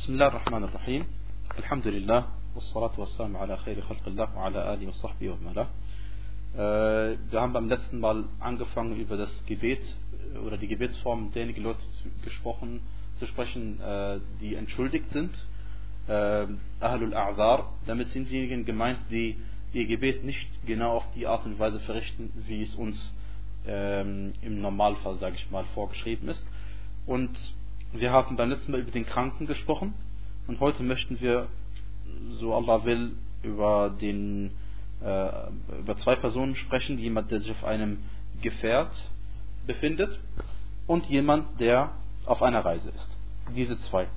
بسم الله الرحمن الرحيم الحمد لله والصلاة والسلام على خير خلق الله وعلى آله وصحبه ومن äh, Wir haben beim letzten Mal angefangen über das Gebet äh, oder die Gebetsform derjenigen Leute gesprochen, zu sprechen, äh, die entschuldigt sind. Ahlul A'zar, damit sind diejenigen gemeint, die ihr Gebet nicht genau auf die Art und Weise verrichten, wie es uns ähm, im Normalfall, sage ich mal, vorgeschrieben ist. Und wir haben beim letzten Mal über den Kranken gesprochen und heute möchten wir, so Allah will, über den äh, über zwei Personen sprechen, jemand, der sich auf einem Gefährt befindet und jemand, der auf einer Reise ist. Diese zwei.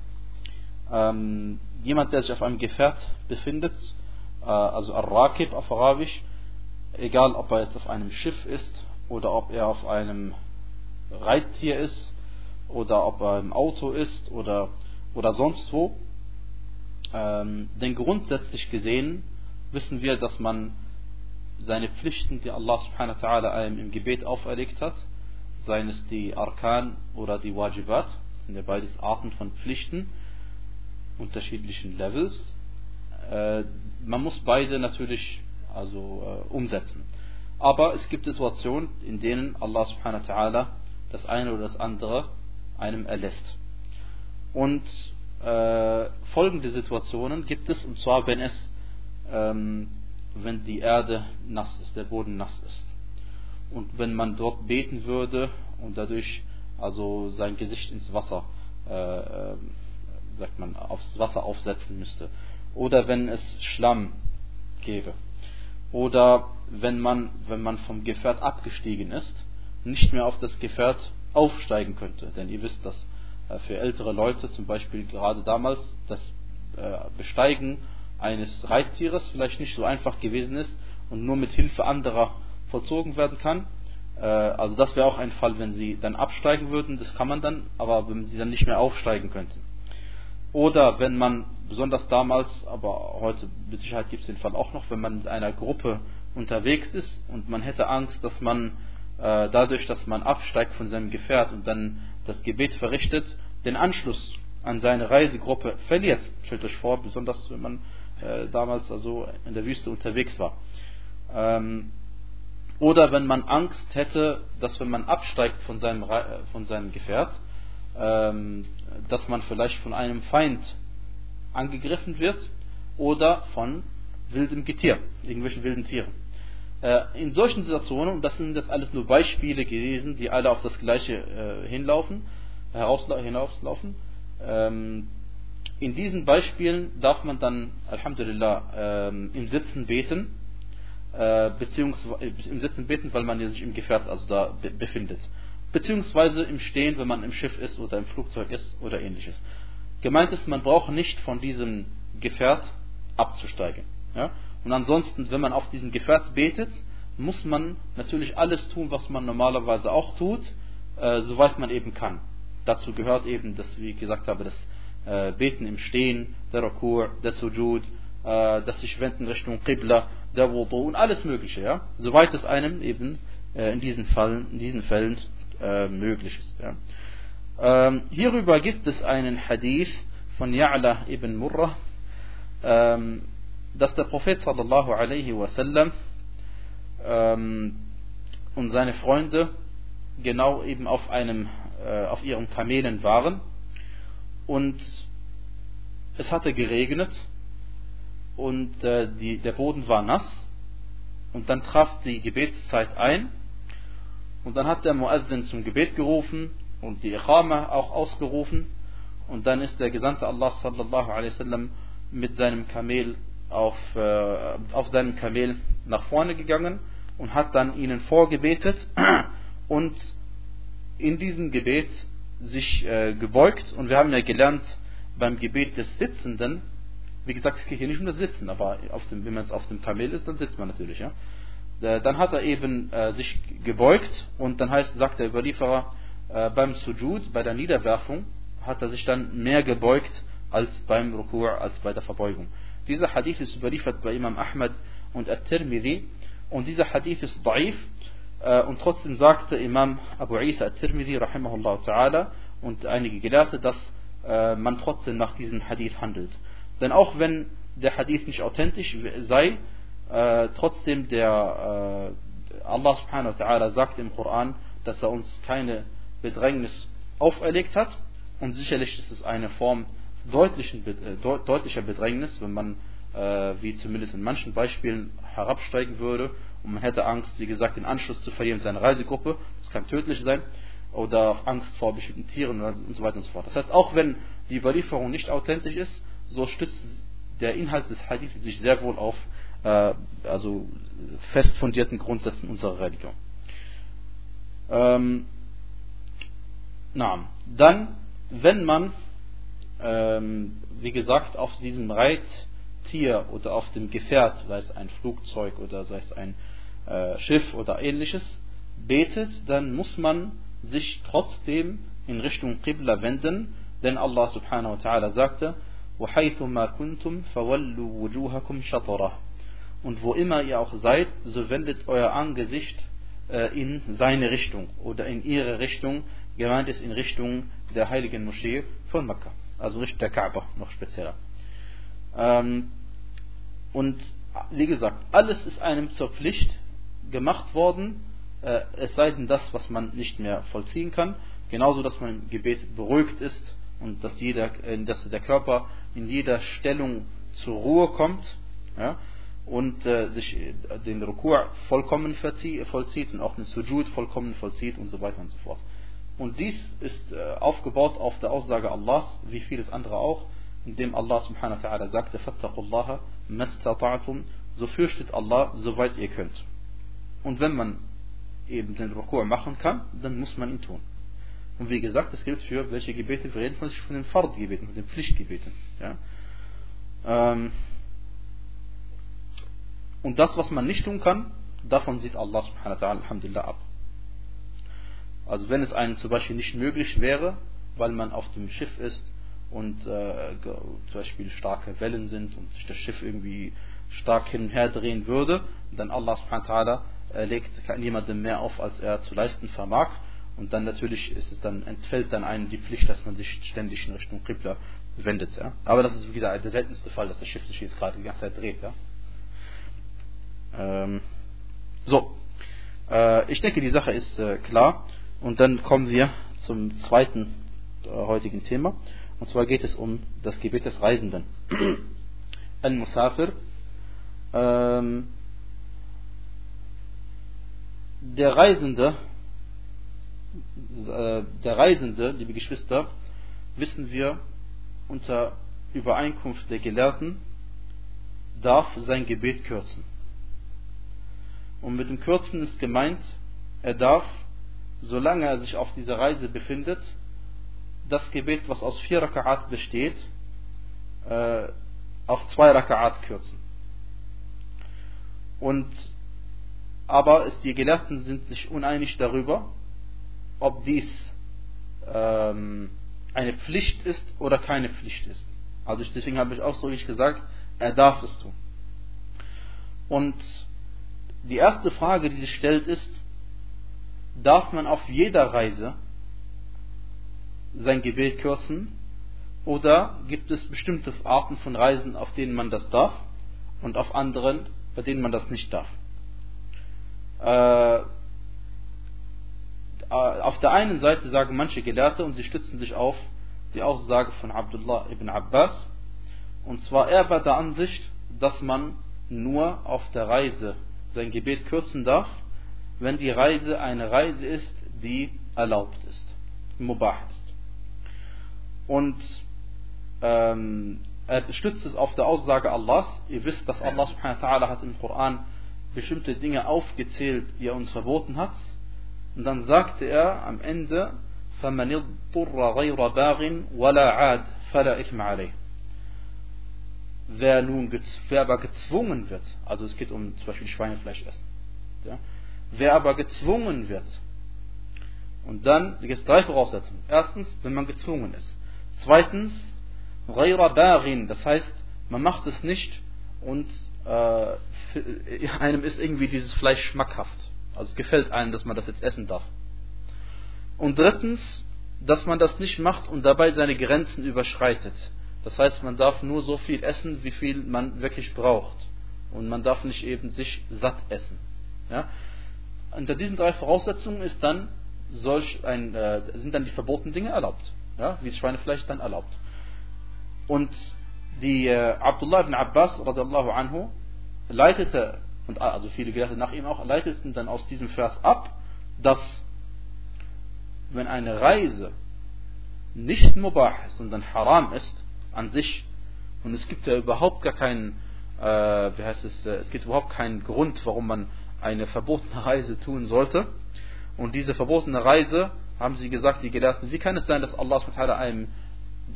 Ähm, jemand, der sich auf einem Gefährt befindet, äh, also Ar-Rakib auf Arabisch, egal ob er jetzt auf einem Schiff ist oder ob er auf einem Reittier ist oder ob er im Auto ist oder, oder sonst wo. Ähm, denn grundsätzlich gesehen wissen wir, dass man seine Pflichten, die Allah subhanahu wa ta'ala einem im Gebet auferlegt hat, seien es die Arkan oder die Wajibat, sind ja beides Arten von Pflichten, unterschiedlichen Levels. Äh, man muss beide natürlich also äh, umsetzen. Aber es gibt Situationen, in denen Allah subhanahu wa ta'ala das eine oder das andere einem erlässt. Und äh, folgende Situationen gibt es, und zwar wenn es, ähm, wenn die Erde nass ist, der Boden nass ist. Und wenn man dort beten würde und dadurch also sein Gesicht ins Wasser, äh, äh sagt man, aufs Wasser aufsetzen müsste. Oder wenn es Schlamm gäbe. Oder wenn man, wenn man vom Gefährt abgestiegen ist, nicht mehr auf das Gefährt aufsteigen könnte. Denn ihr wisst, dass äh, für ältere Leute zum Beispiel gerade damals das äh, Besteigen eines Reittieres vielleicht nicht so einfach gewesen ist und nur mit Hilfe anderer vollzogen werden kann. Äh, also das wäre auch ein Fall, wenn sie dann absteigen würden, das kann man dann, aber wenn sie dann nicht mehr aufsteigen könnten. Oder wenn man, besonders damals, aber heute mit Sicherheit gibt es den Fall auch noch, wenn man mit einer Gruppe unterwegs ist und man hätte Angst, dass man dadurch, dass man absteigt von seinem Gefährt und dann das Gebet verrichtet, den Anschluss an seine Reisegruppe verliert. Stellt euch vor, besonders wenn man äh, damals also in der Wüste unterwegs war. Ähm, oder wenn man Angst hätte, dass wenn man absteigt von seinem, äh, von seinem Gefährt, ähm, dass man vielleicht von einem Feind angegriffen wird oder von wildem Getier, irgendwelchen wilden Tieren. Äh, in solchen Situationen, und das sind das alles nur Beispiele gewesen, die alle auf das Gleiche äh, hinlaufen, hinauslaufen, ähm, in diesen Beispielen darf man dann, Alhamdulillah, ähm, im Sitzen beten, äh, beziehungsweise im Sitzen beten, weil man sich im Gefährt also da befindet. Beziehungsweise im Stehen, wenn man im Schiff ist oder im Flugzeug ist oder ähnliches. Gemeint ist, man braucht nicht von diesem Gefährt abzusteigen. Ja? Und ansonsten, wenn man auf diesem Gefährt betet, muss man natürlich alles tun, was man normalerweise auch tut, äh, soweit man eben kann. Dazu gehört eben, dass, wie ich gesagt habe, das äh, Beten im Stehen, der Rakur, der Sujud, äh, das sich wenden Richtung Qibla, der Wudu und alles Mögliche, ja? soweit es einem eben äh, in, diesen Fallen, in diesen Fällen äh, möglich ist. Ja? Ähm, hierüber gibt es einen Hadith von Ya'la ibn Murrah, ähm, dass der Prophet sallallahu alaihi wasallam ähm, und seine Freunde genau eben auf einem äh, auf ihren Kamelen waren. Und es hatte geregnet und äh, die, der Boden war nass. Und dann traf die Gebetszeit ein. Und dann hat der Muazzin zum Gebet gerufen und die Iqama auch ausgerufen. Und dann ist der Gesandte Allah sallallahu alaihi wasallam mit seinem Kamel auf, äh, auf seinem Kamel nach vorne gegangen und hat dann ihnen vorgebetet und in diesem Gebet sich äh, gebeugt und wir haben ja gelernt beim Gebet des Sitzenden, wie gesagt, es geht hier nicht um das Sitzen, aber dem, wenn man auf dem Kamel ist, dann sitzt man natürlich, ja. Äh, dann hat er eben äh, sich gebeugt und dann heißt, sagt der Überlieferer, äh, beim Sujud, bei der Niederwerfung, hat er sich dann mehr gebeugt als beim Rukur, als bei der Verbeugung. Dieser Hadith ist überliefert bei Imam Ahmad und At-Tirmidhi und dieser Hadith ist da'if äh, und trotzdem sagte Imam Abu Isa At-Tirmidhi rahimahullah ta'ala und einige Gelehrte, dass äh, man trotzdem nach diesem Hadith handelt. Denn auch wenn der Hadith nicht authentisch sei, äh, trotzdem der Allah subhanahu wa ta'ala sagt im Koran, dass er uns keine Bedrängnis auferlegt hat und sicherlich ist es eine Form deutlichen, äh, deutlicher Bedrängnis, wenn man äh, wie zumindest in manchen Beispielen herabsteigen würde und man hätte Angst, wie gesagt, den Anschluss zu verlieren in seine Reisegruppe, das kann tödlich sein, oder Angst vor bestimmten Tieren und so weiter und so fort. Das heißt, auch wenn die Überlieferung nicht authentisch ist, so stützt der Inhalt des Hadith sich sehr wohl auf äh, also fest fundierten Grundsätzen unserer Religion. Ähm, na, dann, wenn man, ähm, wie gesagt, auf diesem Reittier oder auf dem Gefährt, sei es ein Flugzeug oder sei es ein äh, Schiff oder ähnliches, betet, dann muss man sich trotzdem in Richtung Qibla wenden, denn Allah subhanahu wa ta'ala sagte, وَحَيْثُمَا كُنْتُمْ فَوَلُّوا وُجُوهَكُمْ شَطَرَهُ Und wo immer ihr auch seid, so wendet euer Angesicht äh, in seine Richtung oder in ihre Richtung, gemeint ist in Richtung der heiligen Moschee von Mekka, also Richtung der Kaaba noch spezieller. Ähm, und wie gesagt, alles ist einem zur Pflicht gemacht worden, äh, es sei denn das, was man nicht mehr vollziehen kann. Genauso, dass man im Gebet beruhigt ist und dass, jeder, äh, dass der Körper in jeder Stellung zur Ruhe kommt ja, und äh, sich den Rukur vollkommen vollzieht und auch den Sujud vollkommen vollzieht und so weiter und so fort. Und dies ist äh, aufgebaut auf der Aussage Allahs, wie vieles andere auch, indem Allah subhanahu wa ta'ala sagte, Fattaqullaha mastata'tum, so fürchtet Allah, soweit ihr könnt. Und wenn man eben den Rukur machen kann, dann muss man ihn tun. Und wie gesagt, das gilt für welche Gebete? Wir reden von den Fard-Gebeten, von den Pflichtgebeten. Ja? Ähm, und das, was man nicht tun kann, davon sieht Allah subhanahu wa ta'ala alhamdulillah ab. Also wenn es einem zum Beispiel nicht möglich wäre, weil man auf dem Schiff ist und äh, zum Beispiel starke Wellen sind und sich das Schiff irgendwie stark hin und her drehen würde, dann Allah subhanahu wa äh, legt niemandem mehr auf, als er zu leisten vermag. Und dann natürlich ist es dann, entfällt dann einem die Pflicht, dass man sich ständig in Richtung Qibla wendet. Ja? Aber das ist wie gesagt der seltenste Fall, dass das Schiff sich jetzt gerade die ganze Zeit dreht. Ja? Ähm, so, äh, ich denke, die Sache ist äh, klar. Und dann kommen wir zum zweiten äh, heutigen Thema. Und zwar geht es um das Gebet des Reisenden. Al-Musafir. Ähm, der Reisende, äh, der Reisende, liebe Geschwister, wissen wir unter Übereinkunft der Gelehrten, darf sein Gebet kürzen. Und mit dem Kürzen ist gemeint, er darf, solange er sich auf dieser Reise befindet, das Gebet, was aus vier Raka'at besteht, äh, auf zwei Raka'at kürzen. Und aber es, die Gelehrten sind sich uneinig darüber, ob dies ähm, eine Pflicht ist oder keine Pflicht ist. Also deswegen habe ich ausdrücklich gesagt, er darf es tun. Und die erste Frage, die sich stellt, ist, darf man auf jeder Reise sein Gebet kürzen oder gibt es bestimmte Arten von Reisen, auf denen man das darf und auf anderen, bei denen man das nicht darf? Äh, auf der einen Seite sagen manche Gelehrte und sie stützen sich auf die Aussage von Abdullah ibn Abbas. Und zwar er war der Ansicht, dass man nur auf der Reise sein Gebet kürzen darf, wenn die Reise eine Reise ist, die erlaubt ist, mubah ist. Und ähm, er stützt es auf der Aussage Allahs. Ihr wisst, dass Allah subhanahu wa ta'ala hat im Koran bestimmte Dinge aufgezählt, die er uns verboten hat. Und dann sagte er am Ende, فَمَنِ اضْطُرَّ غَيْرَ بَاغٍ وَلَا عَادٍ فَلَا إِثْمَ عَلَيْهِ Wer nun wer aber gezwungen wird, also es geht um zum Beispiel Schweinefleisch essen, ja, Wer aber gezwungen wird, und dann gibt es drei Voraussetzungen. Erstens, wenn man gezwungen ist. Zweitens, Ghaira Barin, das heißt, man macht es nicht und äh, einem ist irgendwie dieses Fleisch schmackhaft. Also es gefällt einem, dass man das jetzt essen darf. Und drittens, dass man das nicht macht und dabei seine Grenzen überschreitet. Das heißt, man darf nur so viel essen, wie viel man wirklich braucht. Und man darf nicht eben sich satt essen. Ja? Unter diesen drei Voraussetzungen ist dann solch ein, äh, sind dann die verbotenen Dinge erlaubt. Ja? Wie das Schweinefleisch dann erlaubt. Und die äh, Abdullah ibn Abbas radiallahu anhu leitete, und also viele Gelehrte nach ihm auch, leiteten dann aus diesem Vers ab, dass wenn eine Reise nicht mubah ist, sondern haram ist an sich, und es gibt ja überhaupt gar keinen, äh, wie heißt es, äh, es gibt überhaupt keinen Grund, warum man eine verbotene Reise tun sollte. Und diese verbotene Reise, haben sie gesagt, die Gelehrten, wie kann es sein, dass Allah einem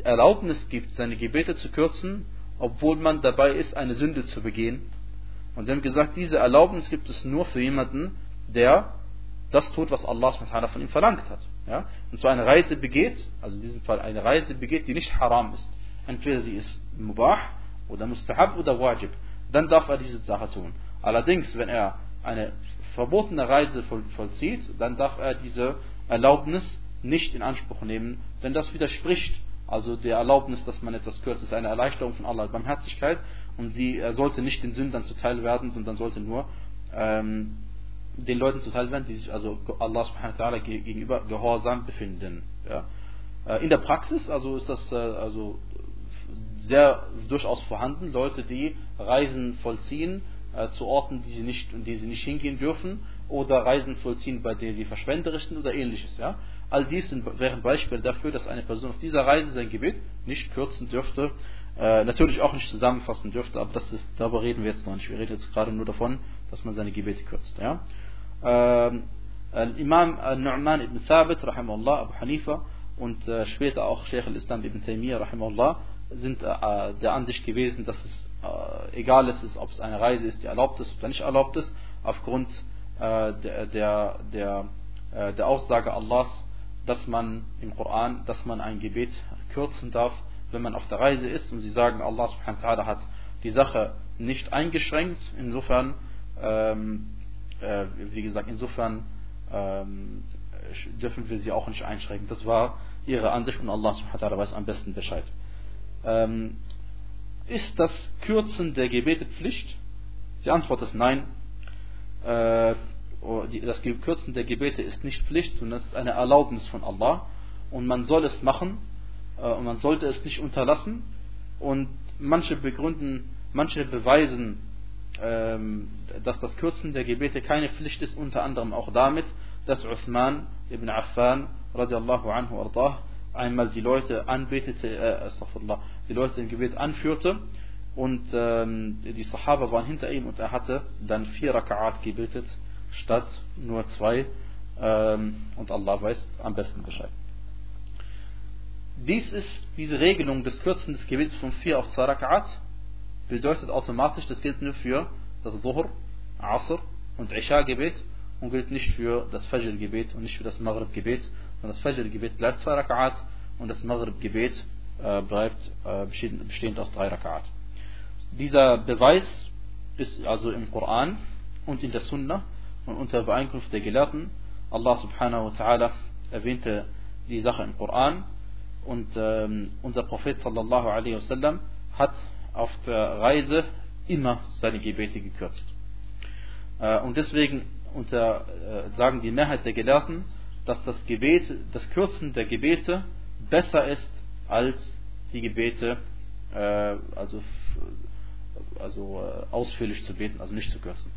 Erlaubnis gibt, seine Gebete zu kürzen, obwohl man dabei ist, eine Sünde zu begehen? Und sie haben gesagt, diese Erlaubnis gibt es nur für jemanden, der das tut, was Allah von ihm verlangt hat. Ja? Und so eine Reise begeht, also in diesem Fall eine Reise begeht, die nicht haram ist. Entweder sie ist mubah oder mustahab oder wajib. Dann darf er diese Sache tun. Allerdings, wenn er eine verbotene Reise vollzieht, dann darf er diese Erlaubnis nicht in Anspruch nehmen, denn das widerspricht also der Erlaubnis, dass man etwas kürzt, ist eine Erleichterung von Allahs Barmherzigkeit und sie sollte nicht den Sündern zuteil werden, sondern sollte nur ähm, den Leuten zuteil werden, die sich also Allah subhanahu gegenüber gehorsam befinden. Ja. Äh, in der Praxis also ist das äh, also sehr durchaus vorhanden, Leute, die Reisen vollziehen äh, zu Orten, die sie nicht, die sie nicht hingehen dürfen, oder Reisen vollziehen, bei denen sie verschwenderisch sind oder ähnliches. Ja? All dies sind, wären Beispiele dafür, dass eine Person auf dieser Reise sein Gebet nicht kürzen dürfte, äh, natürlich auch nicht zusammenfassen dürfte, aber das ist, darüber reden wir jetzt noch nicht. Wir reden jetzt gerade nur davon, dass man seine Gebete kürzt. Ja? Ähm, Imam Nu'man ibn Thabit, rahimahullah, Abu Hanifa, und äh, später auch Sheikh al-Islam ibn Taymiyyah, rahimahullah, sind äh, der Ansicht gewesen, dass es äh, egal ist, ob es eine Reise ist, die erlaubt ist oder nicht erlaubt ist, aufgrund äh, der, der, der, äh, der Aussage Allahs, dass man im Koran, dass man ein Gebet kürzen darf, wenn man auf der Reise ist. Und sie sagen, Allah subhanahu wa ta'ala hat die Sache nicht eingeschränkt. Insofern, ähm, äh, wie gesagt, insofern ähm, dürfen wir sie auch nicht einschränken. Das war ihre Ansicht und Allah subhanahu wa ta'ala weiß am besten Bescheid. Ähm, ist das Kürzen der Gebete Pflicht? Die Antwort ist nein. Äh, oh, das Kürzen der Gebete ist nicht Pflicht, sondern es ist eine Erlaubnis von Allah. Und man soll es machen äh, und man sollte es nicht unterlassen. Und manche begründen, manche beweisen, ähm, dass das Kürzen der Gebete keine Pflicht ist, unter anderem auch damit, dass Uthman ibn Affan radiallahu anhu ardah, einmal die Leute anbetete, äh, die Leute im Gebet anführte und ähm, die Sahaba waren hinter ihm und er hatte dann vier Raka'at gebetet statt nur zwei ähm, und Allah weiß am besten Bescheid. Dies ist diese Regelung des Kürzen des Gebets von vier auf zwei Raka'at bedeutet automatisch, das gilt nur für das Dhuhr, Asr und Isha-Gebet und gilt nicht für das Fajr-Gebet und nicht für das Maghrib-Gebet. Und das Fajr-Gebet bleibt zwei Raka'at und das Maghrib-Gebet bleibt äh, bestehend aus drei Raka'at. Dieser Beweis ist also im Koran und in der Sunna und unter Übereinkunft der Gelehrten. Allah subhanahu wa ta'ala erwähnte die Sache im Koran und ähm, unser Prophet sallallahu alaihi wasallam hat auf der Reise immer seine Gebete gekürzt. Äh, und deswegen unter, äh, sagen die Mehrheit der Gelehrten, dass das Gebet, das Kürzen der Gebete besser ist als die Gebete, äh, also, also äh, ausführlich zu beten, also nicht zu kürzen.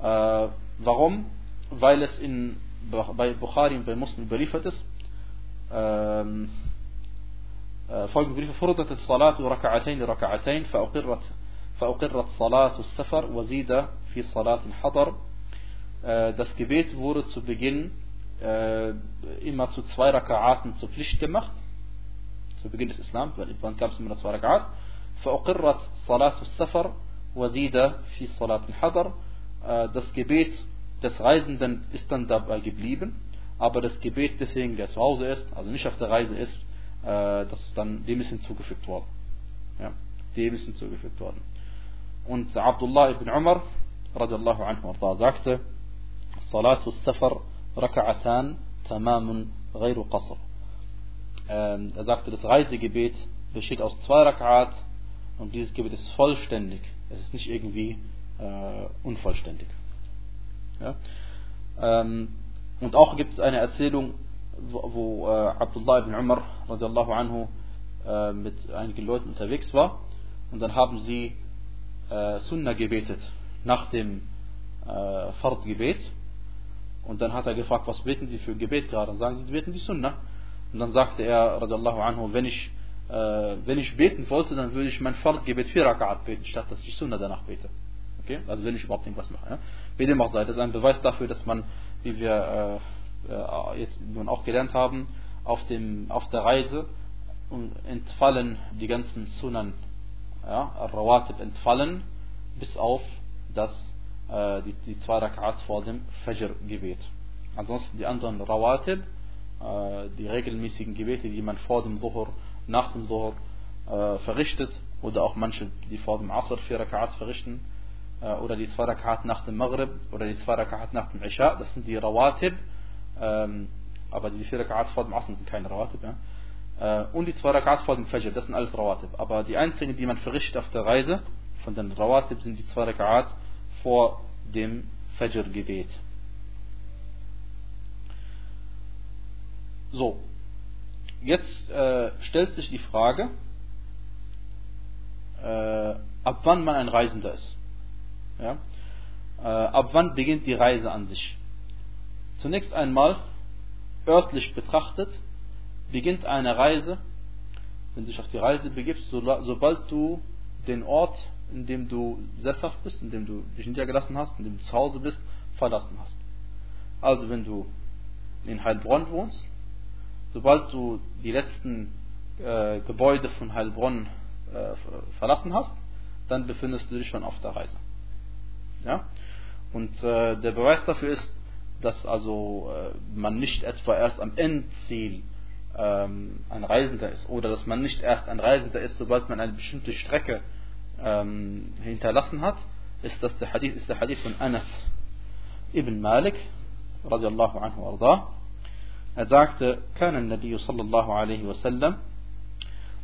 Äh, warum? Weil es in, bei Bukhari und bei Muslim überliefert ist. Ähm, folgende Briefe فرضت الصلاة ركعتين ركعتين فأقرت فأقرت صلاة السفر وزيد في صلاة الحضر das Gebet wurde zu Beginn äh, immer zu zwei Raka'aten zur Pflicht gemacht. Zu Beginn des Islam, weil irgendwann gab es immer zwei Raka'at. فأقرت صلاة السفر وزيد في صلاة الحضر das Gebet des Reisenden ist dann dabei geblieben, aber das Gebet desjenigen, der zu Hause ist, also nicht auf der Reise ist, äh, das ist dann dem ist hinzugefügt worden. Ja, dem ist hinzugefügt worden. Und Abdullah ibn Umar radiallahu anhu sagte, Salatu Safar Raka'atan Tamamun Ghayru Qasr. ähm, er sagte, das Reisegebet besteht aus zwei Rakat und dieses Gebet ist vollständig. Es ist nicht irgendwie äh, unvollständig. Ja? Ähm, und auch gibt es eine Erzählung, wo, wo äh, Abdullah ibn Umar radiallahu anhu äh, mit einigen Leuten unterwegs war und dann haben sie äh, Sunnah gebetet nach dem äh, Fard-Gebet und dann hat er gefragt, was beten sie für Gebet gerade? Und sagen sie, sie beten die Sunnah. Und dann sagte er, radiallahu anhu, wenn ich, äh, wenn ich beten wollte, dann würde ich mein Fard-Gebet vier Rakat beten, statt dass ich Sunnah danach bete. Okay? Also wenn ich überhaupt irgendwas mache. Ja? Wie dem auch sei, das ist ein Beweis dafür, dass man, wie wir äh, äh, jetzt nun auch gelernt haben, auf, dem, auf der Reise entfallen die ganzen Sunan, ja, Rawatib entfallen, bis auf das, äh, die, die zwei Rak'ats vor dem Fajr-Gebet. Ansonsten die anderen Rawatib, die regelmäßigen Gebete, die man vor dem Dhuhr, nach dem Dhuhr äh, verrichtet, oder auch manche, die vor dem Asr vier Rak'ats verrichten, äh, oder die zwei Rakat nach dem Maghrib oder die zwei Rakat nach dem Isha, das sind die Rawatib, ähm, aber die vier Rakat vor dem Asr sind keine Rawatib, ja. Äh, und die zwei Rakat vor dem Fajr, das sind alles Rawatib. Aber die einzigen, die man verrichtet auf der Reise von den Rawatib, sind die zwei Rakat vor dem Fajr-Gebet. So, jetzt äh, stellt sich die Frage, äh, ab wann man ein Reisender ist. Ja? Äh, ab wann beginnt die Reise an sich? Zunächst einmal, örtlich betrachtet, beginnt eine Reise, wenn du dich auf die Reise begibst, so, sobald du den Ort, in dem du sesshaft bist, in dem du dich niedergelassen hast, in dem du zu Hause bist, verlassen hast. Also wenn du in Heilbronn wohnst, sobald du die letzten äh, Gebäude von Heilbronn äh, verlassen hast, dann befindest du dich schon auf der Reise. Ja? Und äh, der Beweis dafür ist, dass also äh, man nicht etwa erst am Endziel ähm, ein Reisender ist oder dass man nicht erst ein Reisender ist, sobald man eine bestimmte Strecke ähm, hinterlassen hat, ist das der Hadith, ist der Hadith von Anas ibn Malik radiallahu anhu arda. Er sagte, كان النبي صلى الله عليه وسلم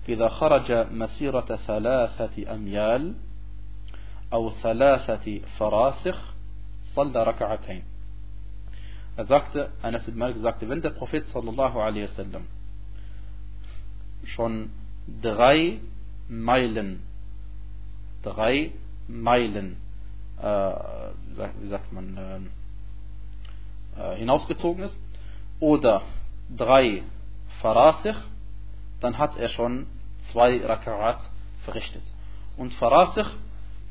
إذا خرج مسيرة ثلاثة أميال أو ثلاثة فراسخ صلى ركعتين Er sagte, Anas ibn Malik sagte, wenn der Prophet sallallahu alaihi wasallam schon drei Meilen, drei Meilen, äh, wie sagt man, äh, hinausgezogen ist, oder drei Farasich, dann hat er schon zwei Raka'at verrichtet. Und Farasich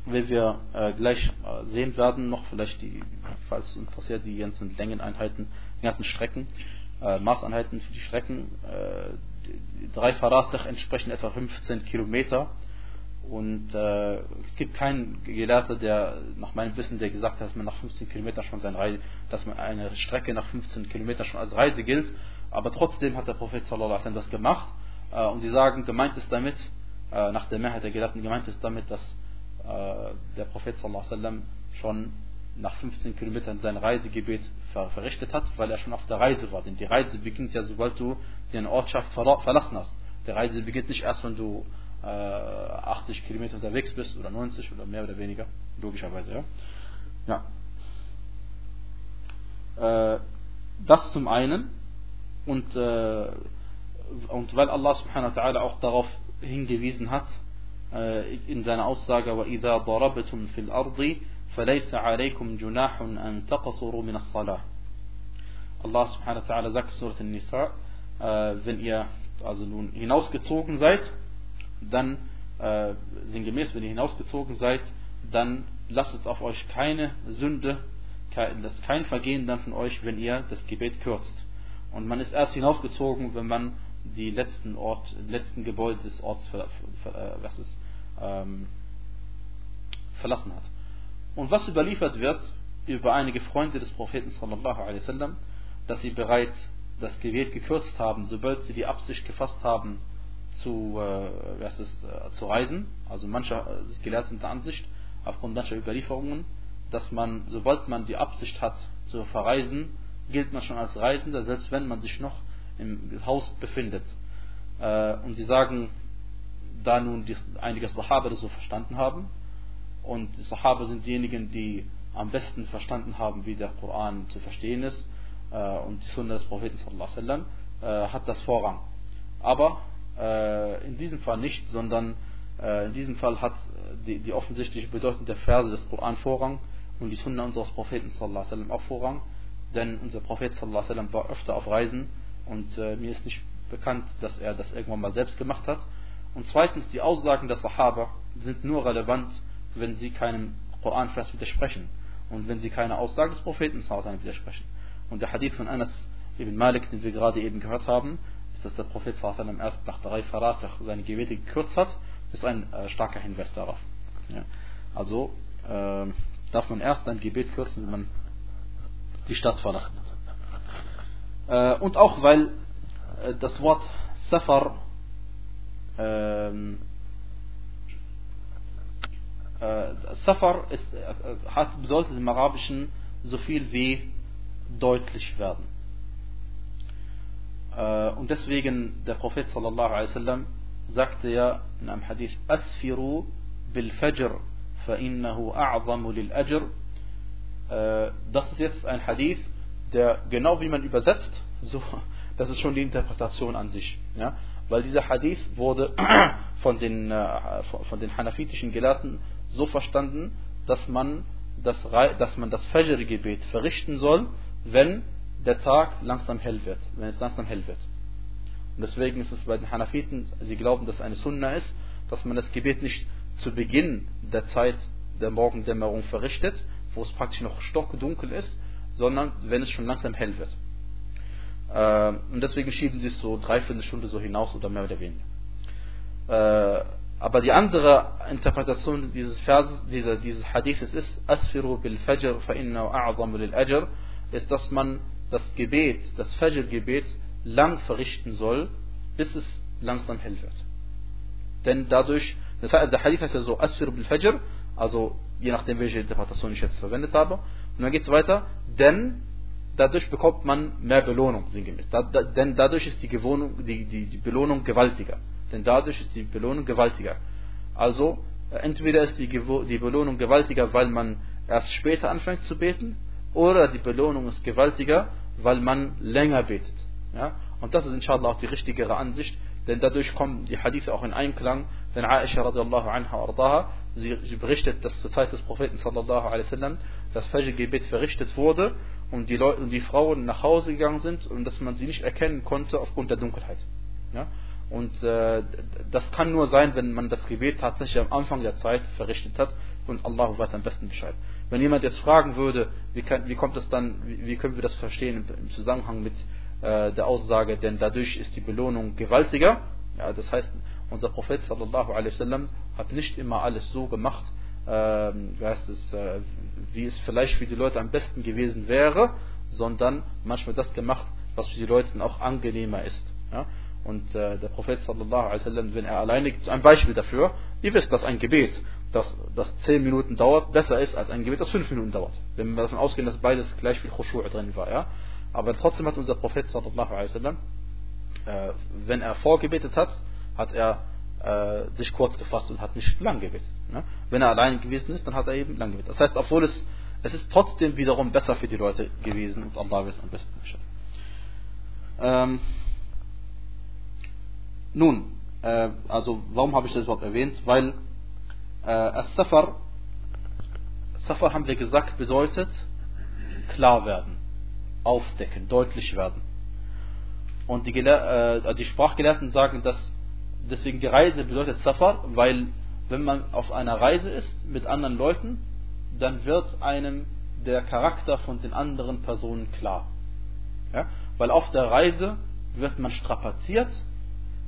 wie wir äh, gleich äh, sehen werden, noch vielleicht die, falls es interessiert, die ganzen Längeneinheiten, die ganzen Strecken, äh, Maßeinheiten für die Strecken. Äh, die, die drei Farasach entsprechen etwa 15 Kilometer. Und äh, es gibt keinen Gelehrter, der nach meinem Wissen, der gesagt hat, dass man nach 15 Kilometern schon sein Reise, dass man eine Strecke nach 15 Kilometern schon als Reise gilt. Aber trotzdem hat der Prophet sallallahu alaihi das gemacht. Äh, und sie sagen, gemeint ist damit, äh, nach der Mehrheit der Gelehrten, gemeint ist damit, dass äh, der Prophet sallam, schon nach 15 Kilometern sein Reisegebet verrichtet hat, weil er schon auf der Reise war. Denn die Reise beginnt ja, sobald du die Ortschaft verlassen hast. Die Reise beginnt nicht erst, wenn du äh, 80 Kilometer unterwegs bist oder 90 oder mehr oder weniger, logischerweise. Ja. ja. Äh, das zum einen und, äh, und weil Allah subhanahu wa ta'ala auch darauf hingewiesen hat, äh, in seiner Aussage وَإِذَا ضَرَبْتُمْ فِي الْأَرْضِ فَلَيْسَ عَلَيْكُمْ جُنَاحٌ أَن تَقَصُرُوا مِنَ الصَّلَاةِ Allah subhanahu wa ta'ala sagt Surat An-Nisa, äh, wenn ihr also nun hinausgezogen seid, dann äh, sinngemäß, wenn ihr hinausgezogen seid, dann lasst auf euch keine Sünde, kein, das kein Vergehen dann von euch, wenn ihr das Gebet kürzt. Und man ist erst hinausgezogen, wenn man die letzten Ort, letzten Gebäude des Orts ver, ver, äh, was ist, ähm, verlassen hat. Und was überliefert wird über einige Freunde des Propheten sallallahu alaihi wasallam, dass sie bereits das Gebet gekürzt haben, sobald sie die Absicht gefasst haben, zu, äh, ist, äh, zu reisen. Also manche äh, Gelehrte sind der Ansicht, aufgrund mancher Überlieferungen, dass man, sobald man die Absicht hat zu verreisen, gilt man schon als Reisender, selbst wenn man sich noch im Haus befindet. Äh, und sie sagen, da nun die, einige Sahaba das so verstanden haben, und die Sahaba sind diejenigen, die am besten verstanden haben, wie der Koran zu verstehen ist, äh, und die Sunna des Propheten wasallam, äh, hat das Vorrang. Aber in diesem Fall nicht, sondern äh, in diesem Fall hat die, die offensichtliche Bedeutung der Verse des Koran Vorrang und die Sunna unseres Propheten sallallahu alaihi wasallam auch Vorrang, denn unser Prophet sallallahu alaihi wasallam war öfter auf Reisen und äh, mir ist nicht bekannt, dass er das irgendwann mal selbst gemacht hat. Und zweitens, die Aussagen der Sahaba sind nur relevant, wenn sie keinem Koranvers widersprechen und wenn sie keine Aussage des Propheten sallallahu widersprechen. Und der Hadith von Anas ibn Malik, den wir gerade eben gehört haben, dass der Prophet sallallahu erst nach drei Faratach seine Gebete gekürzt hat, ist ein äh, starker Hinweis darauf. Ja. Also äh, darf man erst ein Gebet kürzen, wenn man die Stadt verlassen hat. Äh, und auch weil äh, das Wort Safar ähm, äh, Safar ist, äh, hat bedeutet im Arabischen so viel wie deutlich werden. Äh, und deswegen der Prophet sallallahu alaihi wasallam sagte ja in einem Hadith Asfiru bil Fajr فإنه أعظم للأجر das ist jetzt ein Hadith, der genau wie man übersetzt, so, das ist schon die Interpretation an sich. Ja? Weil dieser Hadith wurde von den, von den hanafitischen Gelehrten so verstanden, dass man das, dass man das Fajr-Gebet verrichten soll, wenn der Tag langsam hell wird, wenn es langsam hell wird. Und deswegen ist es bei den Hanafiten, sie glauben, dass eine Sunna ist, dass man das Gebet nicht zu Beginn der Zeit der Morgendämmerung verrichtet, wo es praktisch noch stockdunkel ist, sondern wenn es schon langsam hell wird. Äh, und deswegen schieben sie es so dreiviertel Stunde so hinaus oder mehr oder weniger. Äh, aber die andere Interpretation dieses Verses, dieser, dieses Hadithes ist, Asfiru bil Fajr fa ist, dass man das Gebet, das Fajr-Gebet, lang verrichten soll, bis es langsam hell wird. Denn dadurch, das heißt, der Hadith heißt ja so, Asfir bil Fajr, also je nachdem, welche Interpretation ich jetzt verwendet habe. Und dann geht es weiter, denn dadurch bekommt man mehr Belohnung, sinngemäß. Da, da, denn dadurch ist die, Gewohnung, die, die, die Belohnung gewaltiger. Denn dadurch ist die Belohnung gewaltiger. Also, entweder ist die, die Belohnung gewaltiger, weil man erst später anfängt zu beten, oder die Belohnung ist gewaltiger, weil man länger betet. Ja? Und das ist inshallah auch die richtigere Ansicht, denn dadurch kommen die Hadithe auch in Einklang. Denn Aisha radiallahu anha ardaha, sie, sie berichtet, dass zur Zeit des Propheten sallallahu alaihi wasallam das Fajr-Gebet verrichtet wurde und die, Leute, und die Frauen nach Hause gegangen sind und dass man sie nicht erkennen konnte aufgrund der Dunkelheit. Ja? Und äh, das kann nur sein, wenn man das Gebet tatsächlich am Anfang der Zeit verrichtet hat und Allah weiß am besten Bescheid. Wenn jemand jetzt fragen würde, wie, kann, wie kommt es dann, wie, wie, können wir das verstehen im, Zusammenhang mit äh, der Aussage, denn dadurch ist die Belohnung gewaltiger. Ja, das heißt, unser Prophet sallallahu alaihi wasallam hat nicht immer alles so gemacht, äh, wie, heißt es, äh, wie es vielleicht für die Leute am besten gewesen wäre, sondern manchmal das gemacht, was für die Leute auch angenehmer ist. Ja? Und äh, der Prophet sallallahu alaihi wasallam, wenn er alleine, ein Beispiel dafür, ihr wisst, dass ein Gebet, das, das 10 Minuten dauert, besser ist als ein Gebet, das 5 Minuten dauert. Wenn wir davon ausgehen, dass beides gleich viel Khushu' drin war. Ja? Aber trotzdem hat unser Prophet sallallahu alaihi wasallam, äh, wenn er vorgebetet hat, hat er äh, sich kurz gefasst und hat nicht lang gebetet. Ne? Wenn er allein gewesen ist, dann hat er eben lang gebetet. Das heißt, obwohl es, es ist trotzdem wiederum besser für die Leute gewesen und Allah weiß am besten Bescheid. Ähm, nun, äh, also warum habe ich das überhaupt erwähnt? Weil As-Safar, Safar haben wir gesagt, bedeutet klar werden, aufdecken, deutlich werden. Und die, äh, die Sprachgelehrten sagen, dass deswegen die Reise bedeutet Safar, weil wenn man auf einer Reise ist mit anderen Leuten, dann wird einem der Charakter von den anderen Personen klar. Ja? Weil auf der Reise wird man strapaziert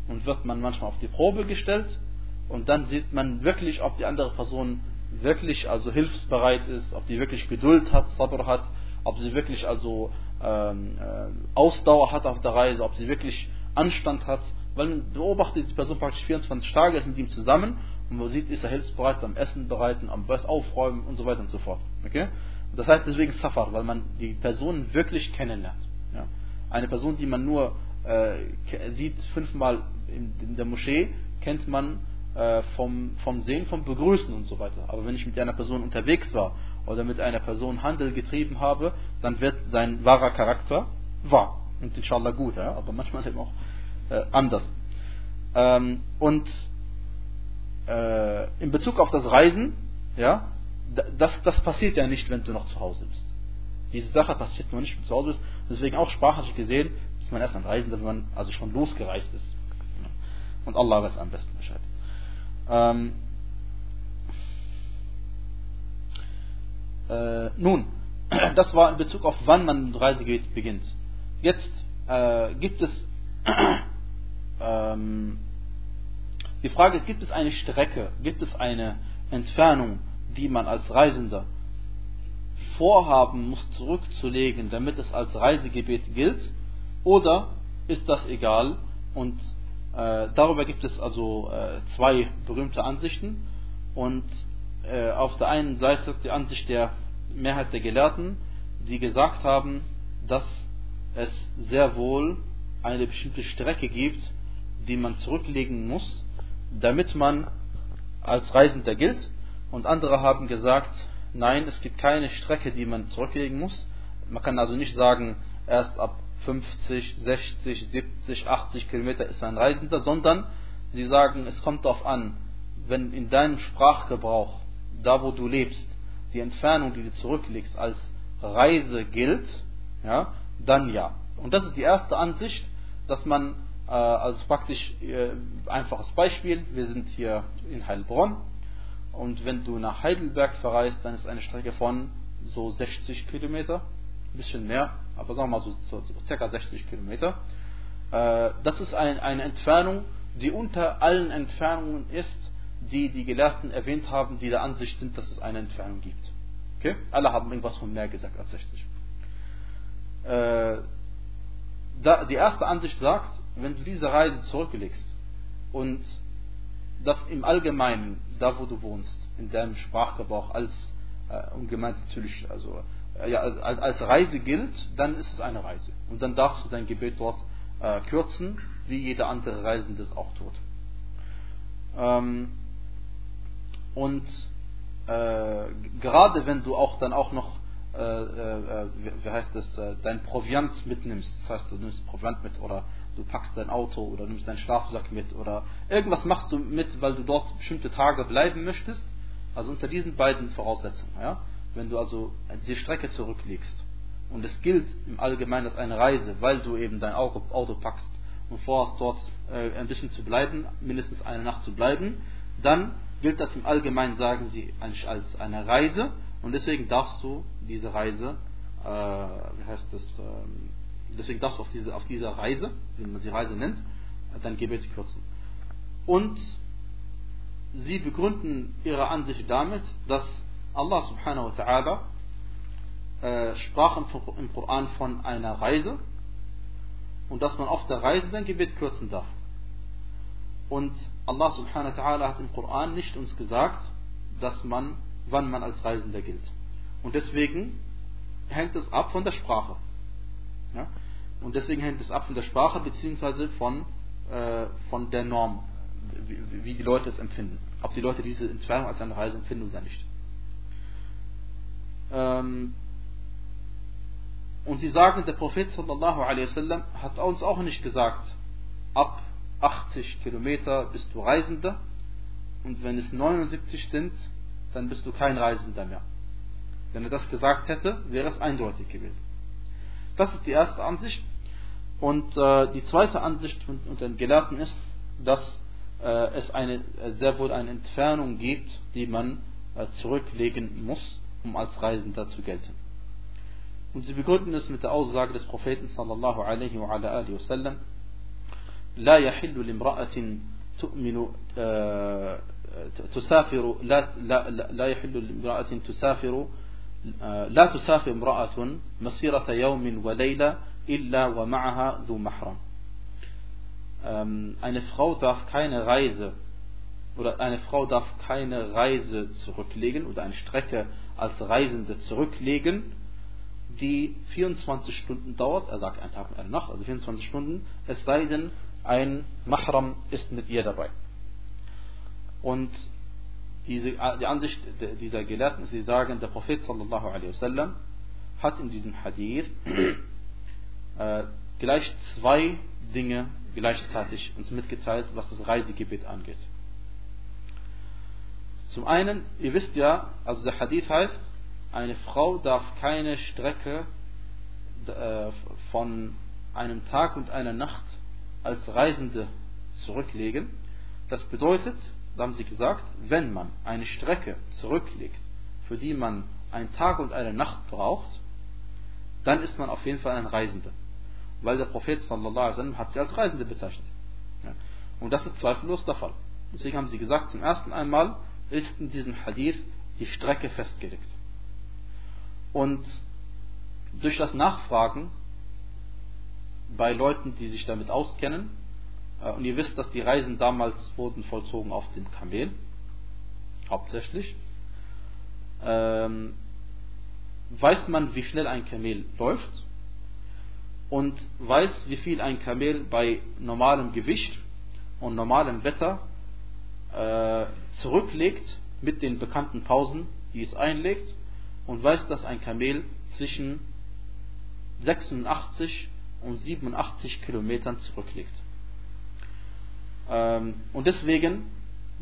und wird man manchmal auf die Probe gestellt und dann sieht man wirklich, ob die andere Person wirklich also hilfsbereit ist, ob die wirklich Geduld hat, Sabr hat, ob sie wirklich also ähm, äh, Ausdauer hat auf der Reise, ob sie wirklich Anstand hat, weil man beobachtet die Person praktisch 24 Tage, ist mit ihm zusammen und man sieht, ist er hilfsbereit beim Essen bereiten, am Best aufräumen und so weiter und so fort. Okay? Das heißt deswegen Safar, weil man die Person wirklich kennenlernt. Ja? Eine Person, die man nur äh, sieht fünfmal in, in der Moschee kennt man vom, vom Sehen, vom Begrüßen und so weiter. Aber wenn ich mit einer Person unterwegs war oder mit einer Person Handel getrieben habe, dann wird sein wahrer Charakter wahr. Und inshallah gut, ja? aber manchmal eben auch äh, anders. Ähm, und äh, in Bezug auf das Reisen, ja, das, das passiert ja nicht, wenn du noch zu Hause bist. Diese Sache passiert nur nicht, wenn du zu Hause bist. Deswegen auch sprachlich gesehen, ist man erst ein Reisender, wenn man also schon losgereist ist. Und Allah weiß am besten Bescheid. Ähm, äh, nun, das war in Bezug auf wann man die Reise geht, beginnt. Jetzt äh, gibt es ähm, die Frage gibt es eine Strecke, gibt es eine Entfernung, die man als Reisender vorhaben muss zurückzulegen, damit es als Reisegebet gilt? Oder ist das egal? Und darüber gibt es also äh, zwei berühmte Ansichten. Und äh, auf der einen Seite die Ansicht der Mehrheit der Gelehrten, die gesagt haben, dass es sehr wohl eine bestimmte Strecke gibt, die man zurücklegen muss, damit man als Reisender gilt. Und andere haben gesagt, nein, es gibt keine Strecke, die man zurücklegen muss. Man kann also nicht sagen, erst ab 50, 60, 70, 80 Kilometer ist ein Reisender, sondern sie sagen, es kommt darauf an, wenn in deinem Sprachgebrauch, da wo du lebst, die Entfernung, die du zurücklegst, als Reise gilt, ja, dann ja. Und das ist die erste Ansicht, dass man, äh, also praktisch äh, einfaches Beispiel, wir sind hier in Heilbronn und wenn du nach Heidelberg verreist, dann ist eine Strecke von so 60 Kilometer, ein bisschen mehr, aber sagen wir mal so, so, circa 60 Kilometer. Äh, das ist ein, eine Entfernung, die unter allen Entfernungen ist, die die Gelehrten erwähnt haben, die der Ansicht sind, dass es eine Entfernung gibt. Okay? Alle haben irgendwas von mehr gesagt als 60. Äh, da, die erste Ansicht sagt, wenn du diese Reise zurücklegst und das im Allgemeinen, da wo du wohnst, in deinem Sprachgebrauch als äh, ungemeint natürlich, also ja, als, als Reise gilt, dann ist es eine Reise. Und dann darfst du dein Gebet dort äh, kürzen, wie jeder andere Reisende es auch tut. Ähm, und äh, gerade wenn du auch dann auch noch äh, äh, wie heißt das, äh, dein Proviant mitnimmst. Das heißt, du nimmst Proviant mit oder du packst dein Auto oder nimmst deinen Schlafsack mit oder irgendwas machst du mit, weil du dort bestimmte Tage bleiben möchtest. Also unter diesen beiden Voraussetzungen. Ja? Wenn du also diese Strecke zurücklegst und es gilt im Allgemeinen als eine Reise, weil du eben dein Auto packst und vorhast dort äh, ein bisschen zu bleiben, mindestens eine Nacht zu bleiben, dann gilt das im Allgemeinen, sagen sie, als eine Reise und deswegen darfst du diese Reise, äh, wie heißt das, äh, deswegen darfst du auf, diese, auf dieser Reise, wie man sie Reise nennt, dein Gebet kürzen. Und sie begründen ihre Ansicht damit, dass Allah subhanahu wa ta'ala äh, sprach im, Koran von einer Reise und dass man auf der Reise sein Gebet kürzen darf. Und Allah subhanahu wa ta'ala hat im Koran nicht uns gesagt, dass man wann man als Reisender gilt. Und deswegen hängt es ab von der Sprache. Ja? Und deswegen hängt es ab von der Sprache beziehungsweise von, äh, von der Norm, wie, wie, die Leute es empfinden. Ob die Leute diese Entfernung als eine Reise empfinden oder nicht. Ähm, und sie sagen, der Prophet sallallahu wasallam hat uns auch nicht gesagt, ab 80 Kilometer bist du Reisender und wenn es 79 sind, dann bist du kein Reisender mehr. Wenn er das gesagt hätte, wäre es eindeutig gewesen. Das ist die erste Ansicht. Und äh, die zweite Ansicht unter den Gelehrten ist, dass äh, es eine, sehr wohl eine Entfernung gibt, die man äh, zurücklegen muss, um als Reisender zu gelten. Und sie begründen es mit der Aussage des Propheten sallallahu alaihi wa ala alihi wasallam, لا يحل لامرأة تؤمن تسافر لا, لا, لا يحل لامرأة تسافر لا تسافر امرأة مسيرة يوم وليلة إلا ومعها ذو محرم eine Frau darf keine Reise oder eine Frau darf keine Reise zurücklegen oder eine Strecke als Reisende zurücklegen, die 24 Stunden dauert, er sagt ein Tag und eine Nacht, also 24 Stunden, es sei denn, ein Mahram ist mit ihr dabei. Und diese, die Ansicht dieser Gelehrten, sie sagen, der Prophet sallallahu alaihi wasallam hat in diesem Hadith äh, gleich zwei Dinge gleichzeitig uns mitgeteilt, was das Reisegebet angeht. Zum einen, ihr wisst ja, also der Hadith heißt, eine Frau darf keine Strecke äh, von einem Tag und einer Nacht als Reisende zurücklegen. Das bedeutet, da haben sie gesagt, wenn man eine Strecke zurücklegt, für die man einen Tag und eine Nacht braucht, dann ist man auf jeden Fall ein Reisender. Weil der Prophet sallallahu alaihi wasallam hat sie als Reisende bezeichnet. Und das ist zweifellos der Fall. Deswegen haben sie gesagt, zum ersten einmal ist in diesem Hadith die Strecke festgelegt. Und durch das Nachfragen bei Leuten, die sich damit auskennen, äh, und ihr wisst, dass die Reisen damals wurden vollzogen auf dem Kamel, hauptsächlich, ähm, weiß man, wie schnell ein Kamel läuft und weiß, wie viel ein Kamel bei normalem Gewicht und normalem Wetter äh, zurücklegt mit den bekannten Pausen, die es einlegt und weiß, dass ein Kamel zwischen 86 und 87 Kilometern zurücklegt. Ähm, und deswegen,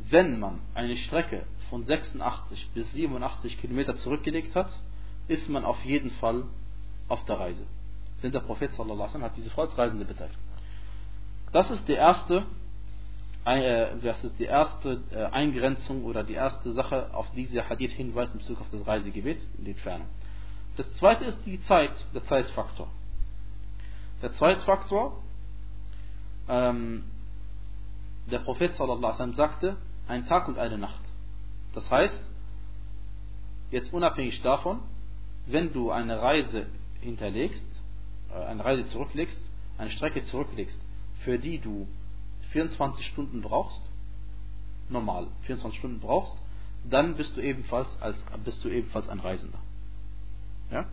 wenn man eine Strecke von 86 bis 87 Kilometer zurückgelegt hat, ist man auf jeden Fall auf der Reise. Denn der Prophet sallallahu alaihi hat diese Frau als Reisende bezeichnet. Das ist die erste, das ist die erste äh, Eingrenzung oder die erste Sache, auf die dieser Hadith hinweist in Bezug auf das Reisegebet in die Entfernung. Das zweite ist die Zeit, der Zeitfaktor. Der Zeitfaktor, ähm, der Prophet sallallahu sagte, ein Tag und eine Nacht. Das heißt, jetzt unabhängig davon, wenn du eine Reise hinterlegst, äh, eine Reise zurücklegst, eine Strecke zurücklegst, für die du 24 Stunden brauchst, normal 24 Stunden brauchst, dann bist du ebenfalls als bist du ebenfalls ein Reisender. Ja?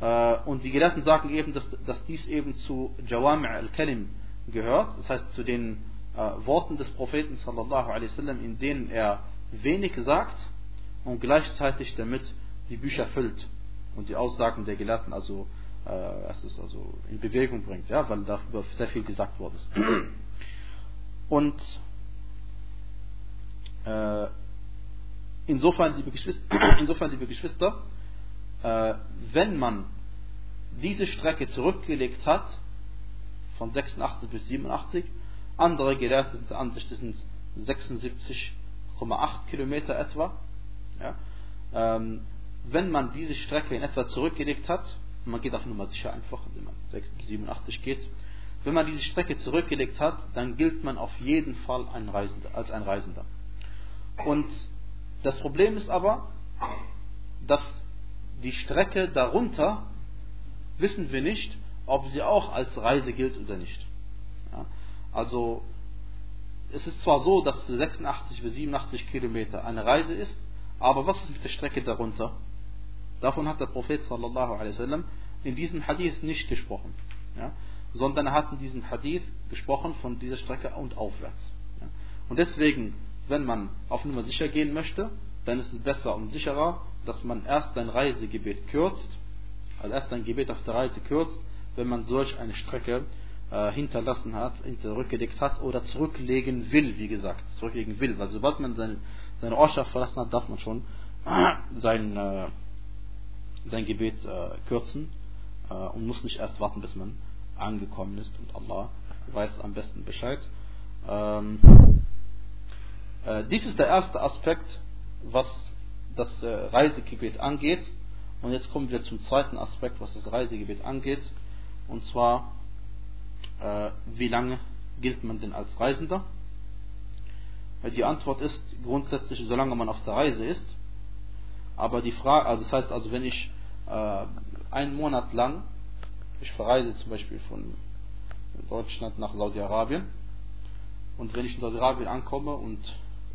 Äh, und die Gelehrten sagen eben, dass, dass dies eben zu Jawami' al-Kalim gehört, das heißt zu den äh, Worten des Propheten sallallahu alaihi wasallam, in denen er wenig sagt und gleichzeitig damit die Bücher füllt und die Aussagen der Gelehrten also, äh, also in Bewegung bringt, ja, weil darüber sehr viel gesagt worden ist. Und äh, insofern, liebe Geschwister, insofern, liebe Geschwister äh, wenn man diese Strecke zurückgelegt hat, von 86 bis 87, andere Gelehrte sind der Ansicht, das sind 76,8 Kilometer etwa. Ja. Ähm, wenn man diese Strecke in etwa zurückgelegt hat, man geht auf Nummer sicher einfach, indem man 87 geht, wenn man diese Strecke zurückgelegt hat, dann gilt man auf jeden Fall ein als ein Reisender. Und das Problem ist aber, dass die Strecke darunter wissen wir nicht, ob sie auch als Reise gilt oder nicht. Ja, also es ist zwar so, dass 86 bis 87 Kilometer eine Reise ist, aber was ist mit der Strecke darunter? Davon hat der Prophet sallallahu alaihi wasallam in diesem Hadith nicht gesprochen, ja, sondern er hat in diesem Hadith gesprochen von dieser Strecke und aufwärts. Und deswegen, wenn man auf Nummer sicher gehen möchte, dann ist es besser und sicherer, dass man erst sein Reisegebet kürzt, also erst ein Gebet auf der Reise kürzt, wenn man solch eine Strecke äh, hinterlassen hat, zurückgelegt hat oder zurücklegen will, wie gesagt, zurücklegen will. Weil sobald man seine, seine Ortschaft verlassen hat, darf man schon sein, äh, sein Gebet äh, kürzen äh, und muss nicht erst warten, bis man angekommen ist und Allah weiß am besten Bescheid. Ähm, äh, dies ist der erste Aspekt, was das äh, Reisegebet angeht. Und jetzt kommen wir zum zweiten Aspekt, was das Reisegebet angeht. Und zwar, äh, wie lange gilt man denn als Reisender? Die Antwort ist grundsätzlich, solange man auf der Reise ist. Aber die Frage, also das heißt also, wenn ich äh, einen Monat lang, ich verreise zum Beispiel von Deutschland nach Saudi-Arabien, und wenn ich in Saudi-Arabien ankomme und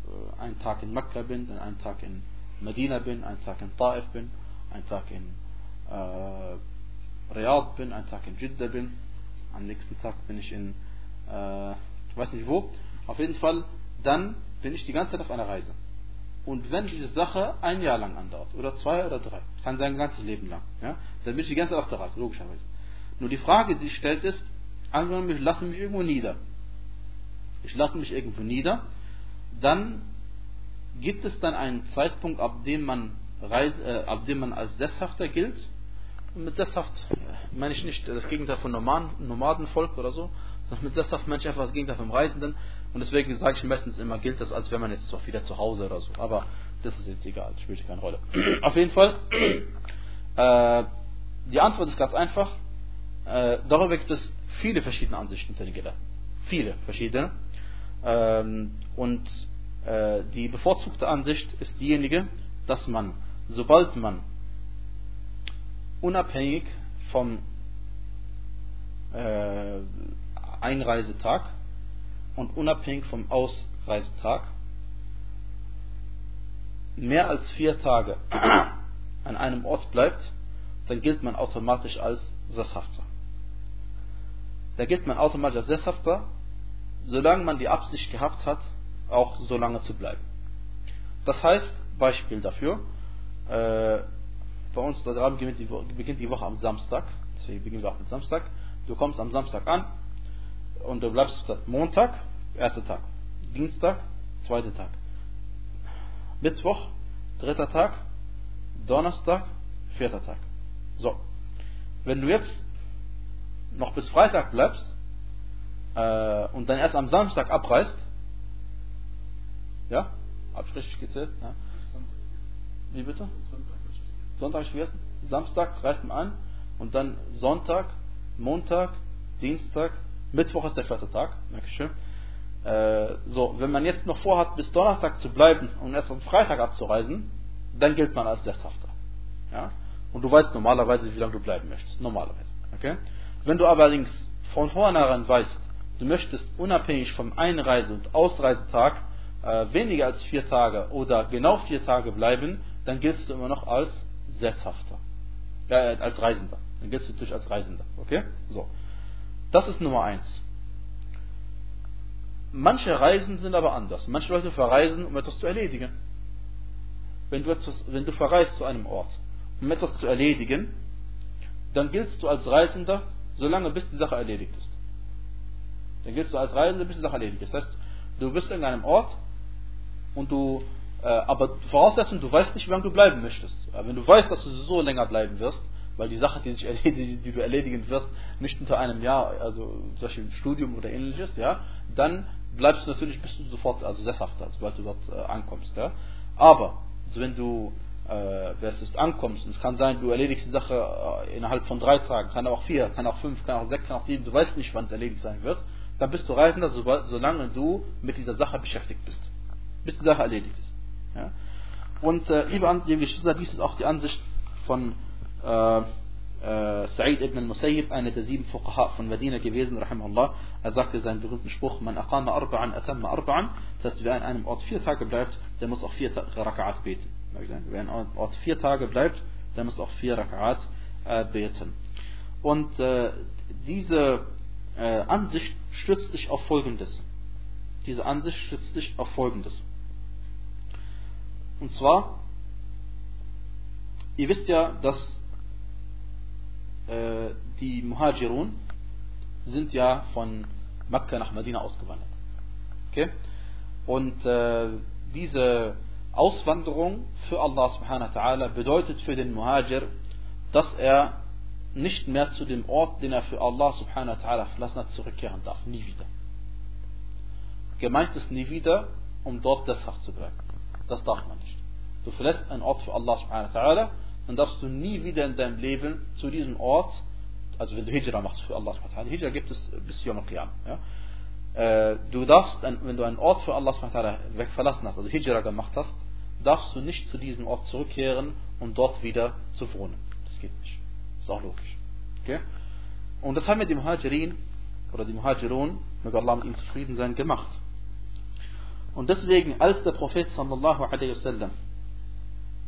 äh, einen Tag in Mekka bin, dann einen Tag in Medina bin, einen Tag in Taif bin, einen Tag in äh, Riyadh bin, einen Tag in Jeddah bin, am nächsten Tag bin ich in äh, ich weiß nicht wo, auf jeden Fall, dann bin ich die ganze Zeit auf einer Reise. Und wenn diese Sache ein Jahr lang andauert, oder zwei oder drei, kann sein ganzes Leben lang, ja, dann bin ich die ganze Zeit auf der Reise, logischerweise. Nur die Frage, die sich stellt, ist, angenommen, ich lasse mich irgendwo nieder. Ich lasse mich irgendwo nieder, dann gibt es dann einen Zeitpunkt, ab dem man, Reise, äh, ab dem man als Sesshafter gilt. Und mit Sesshaft äh, meine ich nicht das Gegenteil von Nomaden, Nomadenvolk oder so, sondern mit Sesshaft meine ich einfach das Gegenteil vom Reisenden. Und deswegen sage ich meistens immer, gilt das, als wäre man jetzt doch wieder zu Hause oder so. Aber das ist jetzt egal, spielt keine Rolle. Auf jeden Fall, äh, die Antwort ist ganz einfach. Äh, darüber gibt es viele verschiedene Ansichten unter den Gelehrten. Viele verschiedene. Ähm, und äh, die bevorzugte Ansicht ist diejenige, dass man, sobald man unabhängig vom äh, Einreisetag und unabhängig vom Ausreisetag mehr als vier Tage an einem Ort bleibt, dann gilt man automatisch als Sesshafter. Da gilt man automatisch als Sesshafter, solange man die Absicht gehabt hat, auch so lange zu bleiben. Das heißt, Beispiel dafür, äh, bei uns da beginnt die, Woche, beginnt die Woche am Samstag, deswegen beginnen wir auch mit Samstag. Du kommst am Samstag an und du bleibst Montag, erster Tag, Dienstag, zweiter Tag, Mittwoch, dritter Tag, Donnerstag, vierter Tag. So, wenn du jetzt noch bis Freitag bleibst äh, und dann erst am Samstag abreist, ja, hab ich richtig gezählt? Ja. Wie bitte? Sonntag habe ich vergessen. Samstag reist man an und dann Sonntag, Montag, Dienstag, Mittwoch ist der vierte Tag. Dankeschön. Äh, so, wenn man jetzt noch vorhat, bis Donnerstag zu bleiben und erst am Freitag abzureisen, dann gilt man als Sesshafter. Ja? Und du weißt normalerweise, wie lange du bleiben möchtest. Normalerweise. Okay? Wenn du allerdings von vornherein weißt, du möchtest unabhängig vom Einreise- und Ausreisetag äh, weniger als vier Tage oder genau vier Tage bleiben, dann giltst du immer noch als Sesshafter. Äh, als Reisender. Dann giltst du natürlich als Reisender. Okay? So. Das ist Nummer eins. Manche Reisen sind aber anders. Manche Leute verreisen, um etwas zu erledigen. Wenn du, etwas, wenn du verreist zu einem Ort, um etwas zu erledigen, dann giltst du als Reisender, solange bis die Sache erledigt ist. Dann giltst du als Reisender, bis die Sache erledigt ist. Das heißt, du bist in einem Ort und du, äh, aber Voraussetzung, du weißt nicht, wie lange du bleiben möchtest. Aber wenn du weißt, dass du so länger bleiben wirst, weil die Sache, die, sich erledigen, die du erledigen wirst, nicht unter einem Jahr, also Beispiel Studium oder ähnliches, ja, dann bleibst du natürlich bis du sofort, also sesshafter, sobald du dort äh, ankommst, ja. Aber, also wenn du äh, ist, ankommst, und es kann sein, du erledigst die Sache äh, innerhalb von drei Tagen, kann auch vier, kann auch fünf, kann auch sechs, kann auch sieben, du weißt nicht, wann es erledigt sein wird, dann bist du Reisender, solange du mit dieser Sache beschäftigt bist. Bis die Sache erledigt ist. Ja? Und äh, liebe, liebe Geschwister, dies ist auch die Ansicht von äh, äh, Sa'id ibn al-Musayyib, einer der sieben Fuqaha von Medina gewesen, rahimahullah. Er sagte seinen berühmten Spruch, man aqama arba'an, atamma arba'an. Das heißt, wer an einem Ort vier Tage bleibt, der muss auch vier Raka'at beten. Wer einem Ort vier Tage bleibt, der muss auch vier Raka'at äh, beten. Und äh, diese äh, Ansicht stützt sich auf Folgendes. Diese Ansicht stützt sich auf Folgendes. Und zwar, ihr wisst ja, dass äh, die Muhajirun sind ja von Mekka nach Medina ausgewandert. Okay? Und äh, diese Auswanderung für Allah subhanahu wa ta'ala bedeutet für den Muhajir, dass er nicht mehr zu dem Ort, den er für Allah subhanahu wa ta'ala verlassen hat, zurückkehren darf. Nie wieder. Gemeint ist nie wieder, um dort deshalb zu bleiben. Das darf man nicht. Du verlässt einen Ort für Allah subhanahu wa ta'ala, dann darfst du nie wieder in deinem Leben zu diesem Ort, also wenn du Hijra machst für Allah subhanahu wa ta'ala, Hijra gibt es bis Yom al-Qiyam. Ja? Äh, du darfst, wenn du einen Ort für Allah subhanahu wa ta'ala weg verlassen hast, also Hijra gemacht hast, darfst du nicht zu diesem Ort zurückkehren, um dort wieder zu wohnen. Das geht nicht. Ist auch logisch. Okay? Und das haben wir die Muhajirin oder die Muhajirun, möge Allah mit ihnen zufrieden sein, gemacht. Und deswegen, als der Prophet sallallahu alaihi wasallam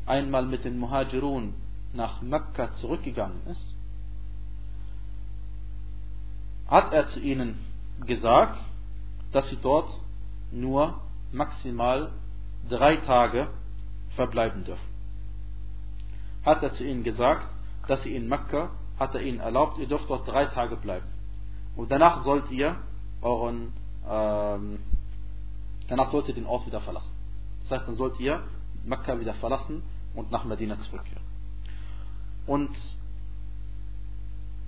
einmal mit den Muhajirun nach Mekka zurückgegangen ist, hat er zu ihnen gesagt, dass sie dort nur maximal drei Tage verbleiben dürfen. Hat er zu ihnen gesagt, dass sie in Mekka, hat er ihnen erlaubt, ihr dürft dort drei Tage bleiben. Und danach sollt ihr euren, ähm, danach sollt ihr den Ort wieder verlassen. Das heißt, dann sollt ihr Mekka wieder verlassen und nach Medina zurückkehren. Und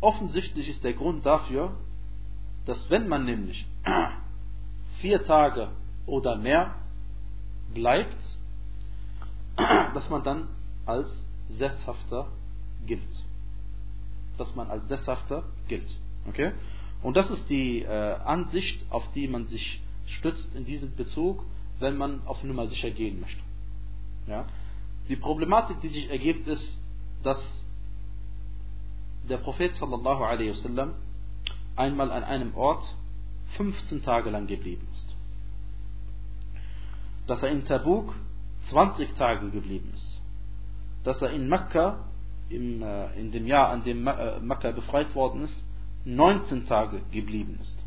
offensichtlich ist der Grund dafür, dass wenn man nämlich vier Tage oder mehr bleibt, dass man dann als Sesshafter gilt. Dass man als Sesshafter gilt. Okay? Und das ist die äh, Ansicht, auf die man sich stützt in diesem Bezug, wenn man auf Nummer sicher gehen möchte. Ja? Die Problematik, die sich ergibt, ist, dass der Prophet sallallahu alaihi wasallam einmal an einem Ort 15 Tage lang geblieben ist. Dass er in Tabuk 20 Tage geblieben ist. Dass er in Mekka, im, äh, in dem Jahr, an dem äh, Mekka befreit worden ist, 19 Tage geblieben ist.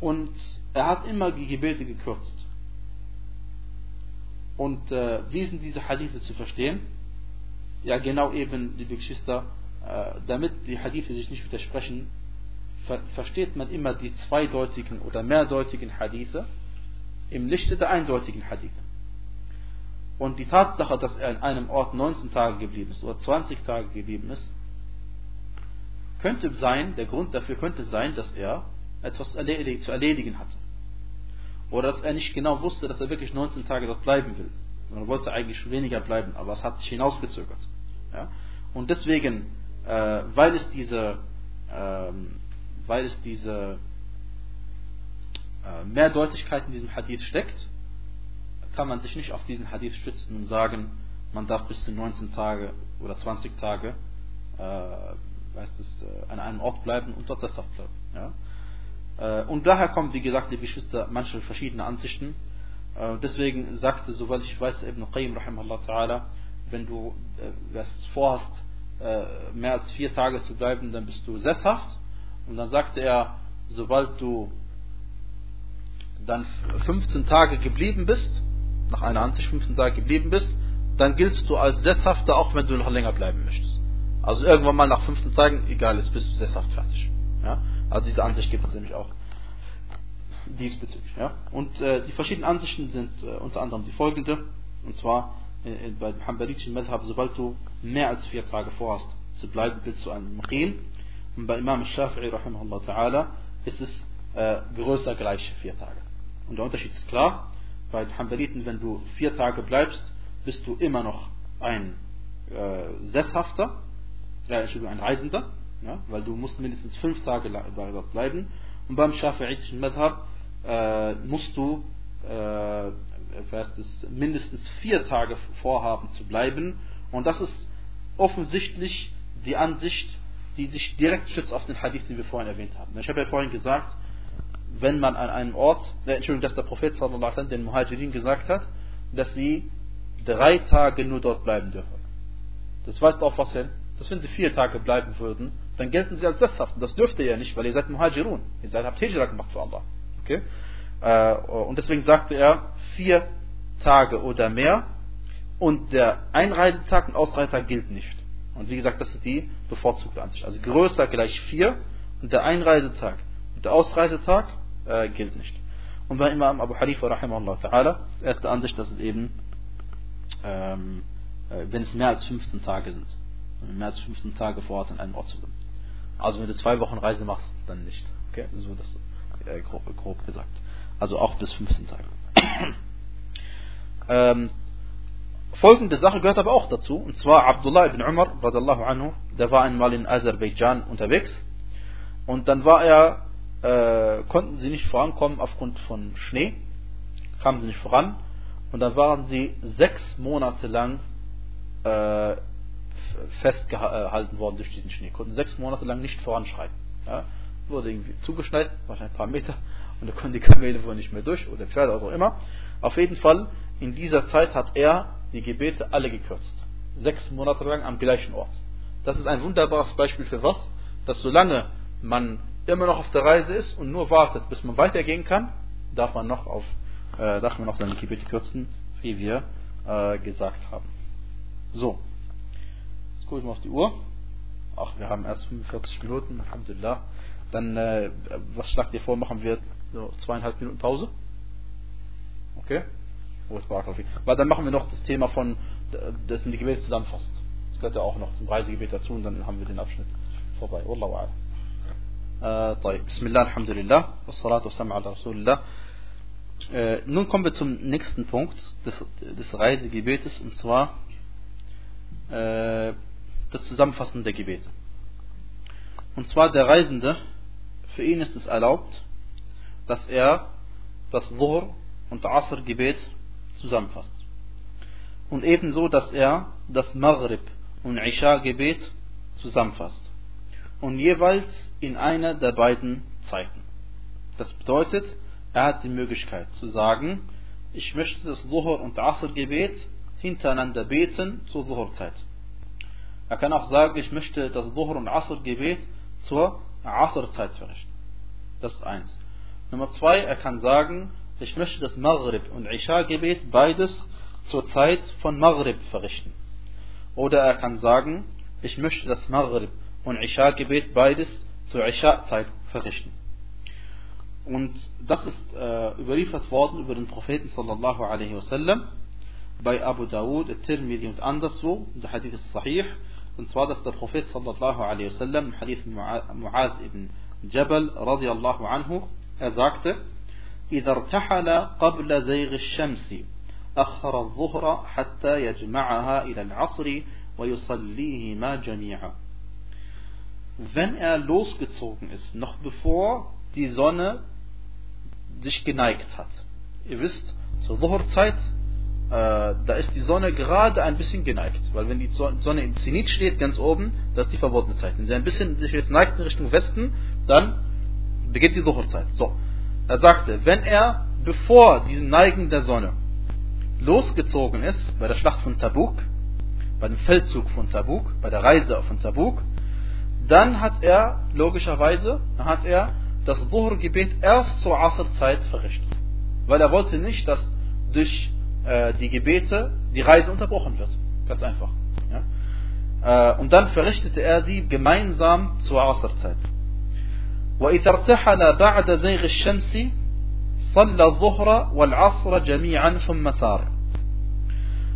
Und er hat immer die Gebete gekürzt. Und äh, wie sind diese Hadithe zu verstehen? Ja, genau eben, liebe Geschwister, äh, damit die Hadithe sich nicht widersprechen, ver versteht man immer die zweideutigen oder mehrdeutigen Hadithe im Lichte der eindeutigen Hadithe. Und die Tatsache, dass er an einem Ort 19 Tage geblieben ist oder 20 Tage geblieben ist, könnte sein, der Grund dafür könnte sein, dass er etwas zu erledigen hatte. Oder dass er nicht genau wusste, dass er wirklich 19 Tage dort bleiben will. Man wollte eigentlich weniger bleiben, aber es hat sich hinausgezögert. Ja? Und deswegen, äh, weil es diese, äh, weil es diese äh, Mehrdeutigkeit in diesem Hadith steckt, kann man sich nicht auf diesen Hadith stützen und sagen, man darf bis zu 19 Tage oder 20 Tage äh, heißt es, äh, an einem Ort bleiben und dort sesshaft bleiben. Ja? Äh, und daher kommen, wie gesagt, die Geschwister manche verschiedene Ansichten. Äh, deswegen sagte, soweit ich weiß, Ibn Qayyim, ta'ala, wenn du äh, vorhast, mehr als vier Tage zu bleiben, dann bist du sesshaft. Und dann sagte er, sobald du dann 15 Tage geblieben bist, nach einer Ansicht 15 Tage geblieben bist, dann giltst du als Sesshafter, auch wenn du noch länger bleiben möchtest. Also irgendwann mal nach 15 Tagen, egal, jetzt bist du sesshaft fertig. Ja? Also diese Ansicht gibt es nämlich auch diesbezüglich. Ja? Und äh, die verschiedenen Ansichten sind äh, unter anderem die folgende. Und zwar äh, bei dem Hanbalitischen Madhab, sobald du mehr als vier Tage vorhast zu bleiben, bist du ein Muqim. Und bei Imam Shafi'i ist es äh, größer gleich vier Tage. Und der Unterschied ist klar. Bei den Hanbaliten, wenn du vier Tage bleibst, bist du immer noch ein äh, Sesshafter, äh, Entschuldigung, ein Reisender, ja, weil du musst mindestens fünf Tage dort bleiben. Und beim Schafi'itischen Madhab äh, musst du äh, es, mindestens vier Tage vorhaben zu bleiben. Und das ist offensichtlich die Ansicht, die sich direkt stützt auf den Hadith, den wir vorhin erwähnt haben. Ich habe ja vorhin gesagt, wenn man an einem Ort, äh, Entschuldigung, dass der Prophet sallallahu den Muhajirin gesagt hat, dass sie drei Tage nur dort bleiben dürfen. Das weist auf was hin? Dass wenn sie vier Tage bleiben würden, dann gelten sie als Sesshaft. Und das dürft ihr ja nicht, weil ihr seid Muhajirun. Ihr seid, habt Hijra gemacht für Allah. Okay? Äh, und deswegen sagte er, vier Tage oder mehr und der Einreisetag und Ausreisetag gilt nicht. Und wie gesagt, das ist die bevorzugte Ansicht. Also größer gleich vier und der Einreisetag und der Ausreisetag äh, gilt nicht. Und bei Imam Abu Hanifa rahimahullah ta'ala, erste Ansicht, dass es eben, ähm, äh, wenn es mehr als 15 Tage sind, mehr als 15 Tage vor Ort in einem Ort zu sind. Also wenn du zwei Wochen Reise machst, dann nicht. Okay, so das äh, grob, grob, gesagt. Also auch bis 15 Tage. ähm, folgende Sache gehört aber auch dazu, und zwar Abdullah ibn Umar, radiallahu anhu, der war einmal in Aserbaidschan unterwegs. Und dann war er, äh, konnten sie nicht vorankommen aufgrund von Schnee, kamen sie nicht voran. Und dann waren sie sechs Monate lang äh, festgehalten worden durch diesen Schnee, konnten sechs Monate lang nicht voranschreiten. Ja, wurde irgendwie zugeschneit, wahrscheinlich ein paar Meter, und da konnten die Kamele wohl nicht mehr durch, oder Pferde, was auch immer. Auf jeden Fall, in dieser Zeit hat er die Gebete alle gekürzt. Sechs Monate lang am gleichen Ort. Das ist ein wunderbares Beispiel für was? Dass solange man immer noch auf der Reise ist und nur wartet, bis man weitergehen kann, darf man noch auf, äh, darf man noch seine Gebete kürzen, wie wir äh, gesagt haben. So. Jetzt gucke ich mal auf die Uhr. Ach, wir haben erst 45 Minuten, Alhamdulillah. Dann, äh, was schlagt ihr vor, machen wir so zweieinhalb Minuten Pause? Okay? Weil dann machen wir noch das Thema von, das sind die Gebete zusammenfasst. Das gehört ja auch noch zum Reisegebet dazu und dann haben wir den Abschnitt vorbei. Wallahu a'lam. طيب بسم الله الحمد لله والصلاة والسلام على رسول الله nun kommen wir zum nächsten Punkt des, des Reisegebetes und zwar äh, das Zusammenfassen der Gebete. Und zwar der Reisende, für ihn ist es erlaubt, dass er das Dhuhr und Asr Gebet zusammenfasst. Und ebenso, dass er das Maghrib und Isha Gebet zusammenfasst. Und jeweils in einer der beiden Zeiten. Das bedeutet, er hat die Möglichkeit zu sagen, ich möchte das Dhuhr und Asr Gebet hintereinander beten zur Dhuhr-Zeit. Er kann auch sagen, ich möchte das Dhuhr und Asr Gebet zur Asr-Zeit verrichten. Das ist eins. Nummer zwei, er kann sagen, ich möchte das Maghrib und Isha-Gebet beides zur Zeit von Maghrib verrichten. Oder er kann sagen, ich möchte das Maghrib und Isha-Gebet beides zur Isha-Zeit verrichten. Und das ist äh, überliefert worden über den Propheten sallallahu alaihi wasallam bei Abu Dawud, Tirmidhi und anderswo. Der Hadith ist sahih. Und zwar, dass der Prophet sallallahu alaihi wasallam Hadith Mu'adh ibn Jabal radiallahu anhu, er sagte, إذا ارتحل قبل زيغ الشمس أخر الظهر حتى يجمعها إلى العصر ويصليهما جميعا wenn er losgezogen ist, noch bevor die Sonne sich geneigt hat. Ihr wisst, zur Dhuhr-Zeit, äh, da ist die Sonne gerade ein bisschen geneigt. Weil wenn die Sonne im Zenit steht, ganz oben, das ist die verbotene Zeit. Wenn sie ein bisschen sich jetzt neigt in Richtung Westen, dann beginnt die Dhuhr-Zeit. So. Er sagte, wenn er, bevor diesen Neigen der Sonne losgezogen ist, bei der Schlacht von Tabuk, bei dem Feldzug von Tabuk, bei der Reise von Tabuk, dann hat er, logischerweise, hat er das Dhuhr-Gebet erst zur Asr-Zeit verrichtet. Weil er wollte nicht, dass durch äh, die Gebete die Reise unterbrochen wird. Ganz einfach. Ja? Äh, und dann verrichtete er sie gemeinsam zur Asr-Zeit. وإذا ارتحل بعد زيغ الشمس صلى الظهر والعصر جميعا ثم سار.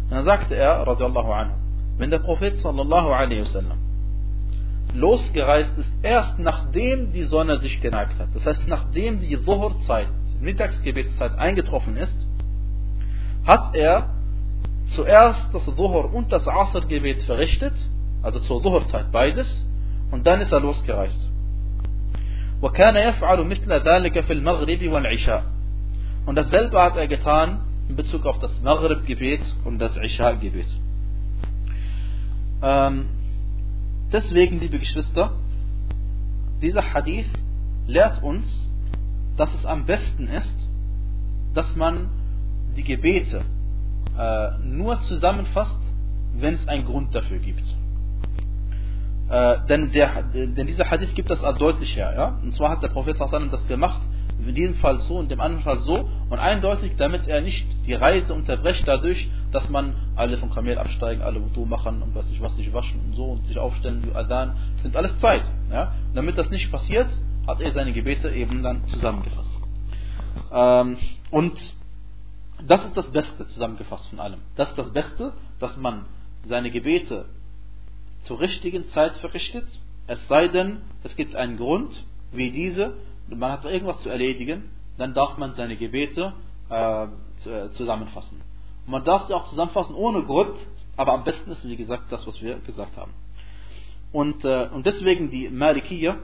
Dann sagte er, radiallahu anhu, wenn der Prophet sallallahu alaihi wasallam losgereist ist, erst nachdem die Sonne sich geneigt hat. Das heißt, nachdem die Zuhur-Zeit, Mittagsgebetszeit eingetroffen ist, hat er zuerst das Zuhur und das Asr-Gebet verrichtet, also zur Zuhur-Zeit beides, und dann ist er losgereist. وكان يفعل مثل ذلك في المغرب والعشاء. Und dasselbe hat er getan in Bezug auf das Maghrib-Gebet und das Isha-Gebet. Ähm, Deswegen, liebe Geschwister, dieser Hadith lehrt uns, dass es am besten ist, dass man die Gebete äh, nur zusammenfasst, wenn es einen Grund dafür gibt. Äh, denn, der, denn dieser Hadith gibt das deutlich her. Ja? Und zwar hat der Prophet das gemacht, in diesem Fall so, in dem anderen Fall so. Und eindeutig, damit er nicht die Reise unterbrecht dadurch, dass man alle vom Kamel absteigen, alle Wudu machen und was nicht was sich waschen und so und sich aufstellen, wie Adhan. Das nimmt alles Zeit. Ja? damit das nicht passiert, hat er seine Gebete eben dann zusammengefasst. Ähm, und das ist das Beste zusammengefasst von allem. Das ist das Beste, dass man seine Gebete zur richtigen Zeit verrichtet, es sei denn, es gibt einen Grund, wie diese, man hat irgendwas zu erledigen, dann darf man seine Gebete äh, äh, zusammenfassen. Und man darf sie auch zusammenfassen ohne Grund, aber am besten ist, wie gesagt, das, was wir gesagt haben. Und, äh, und deswegen die Malikiya,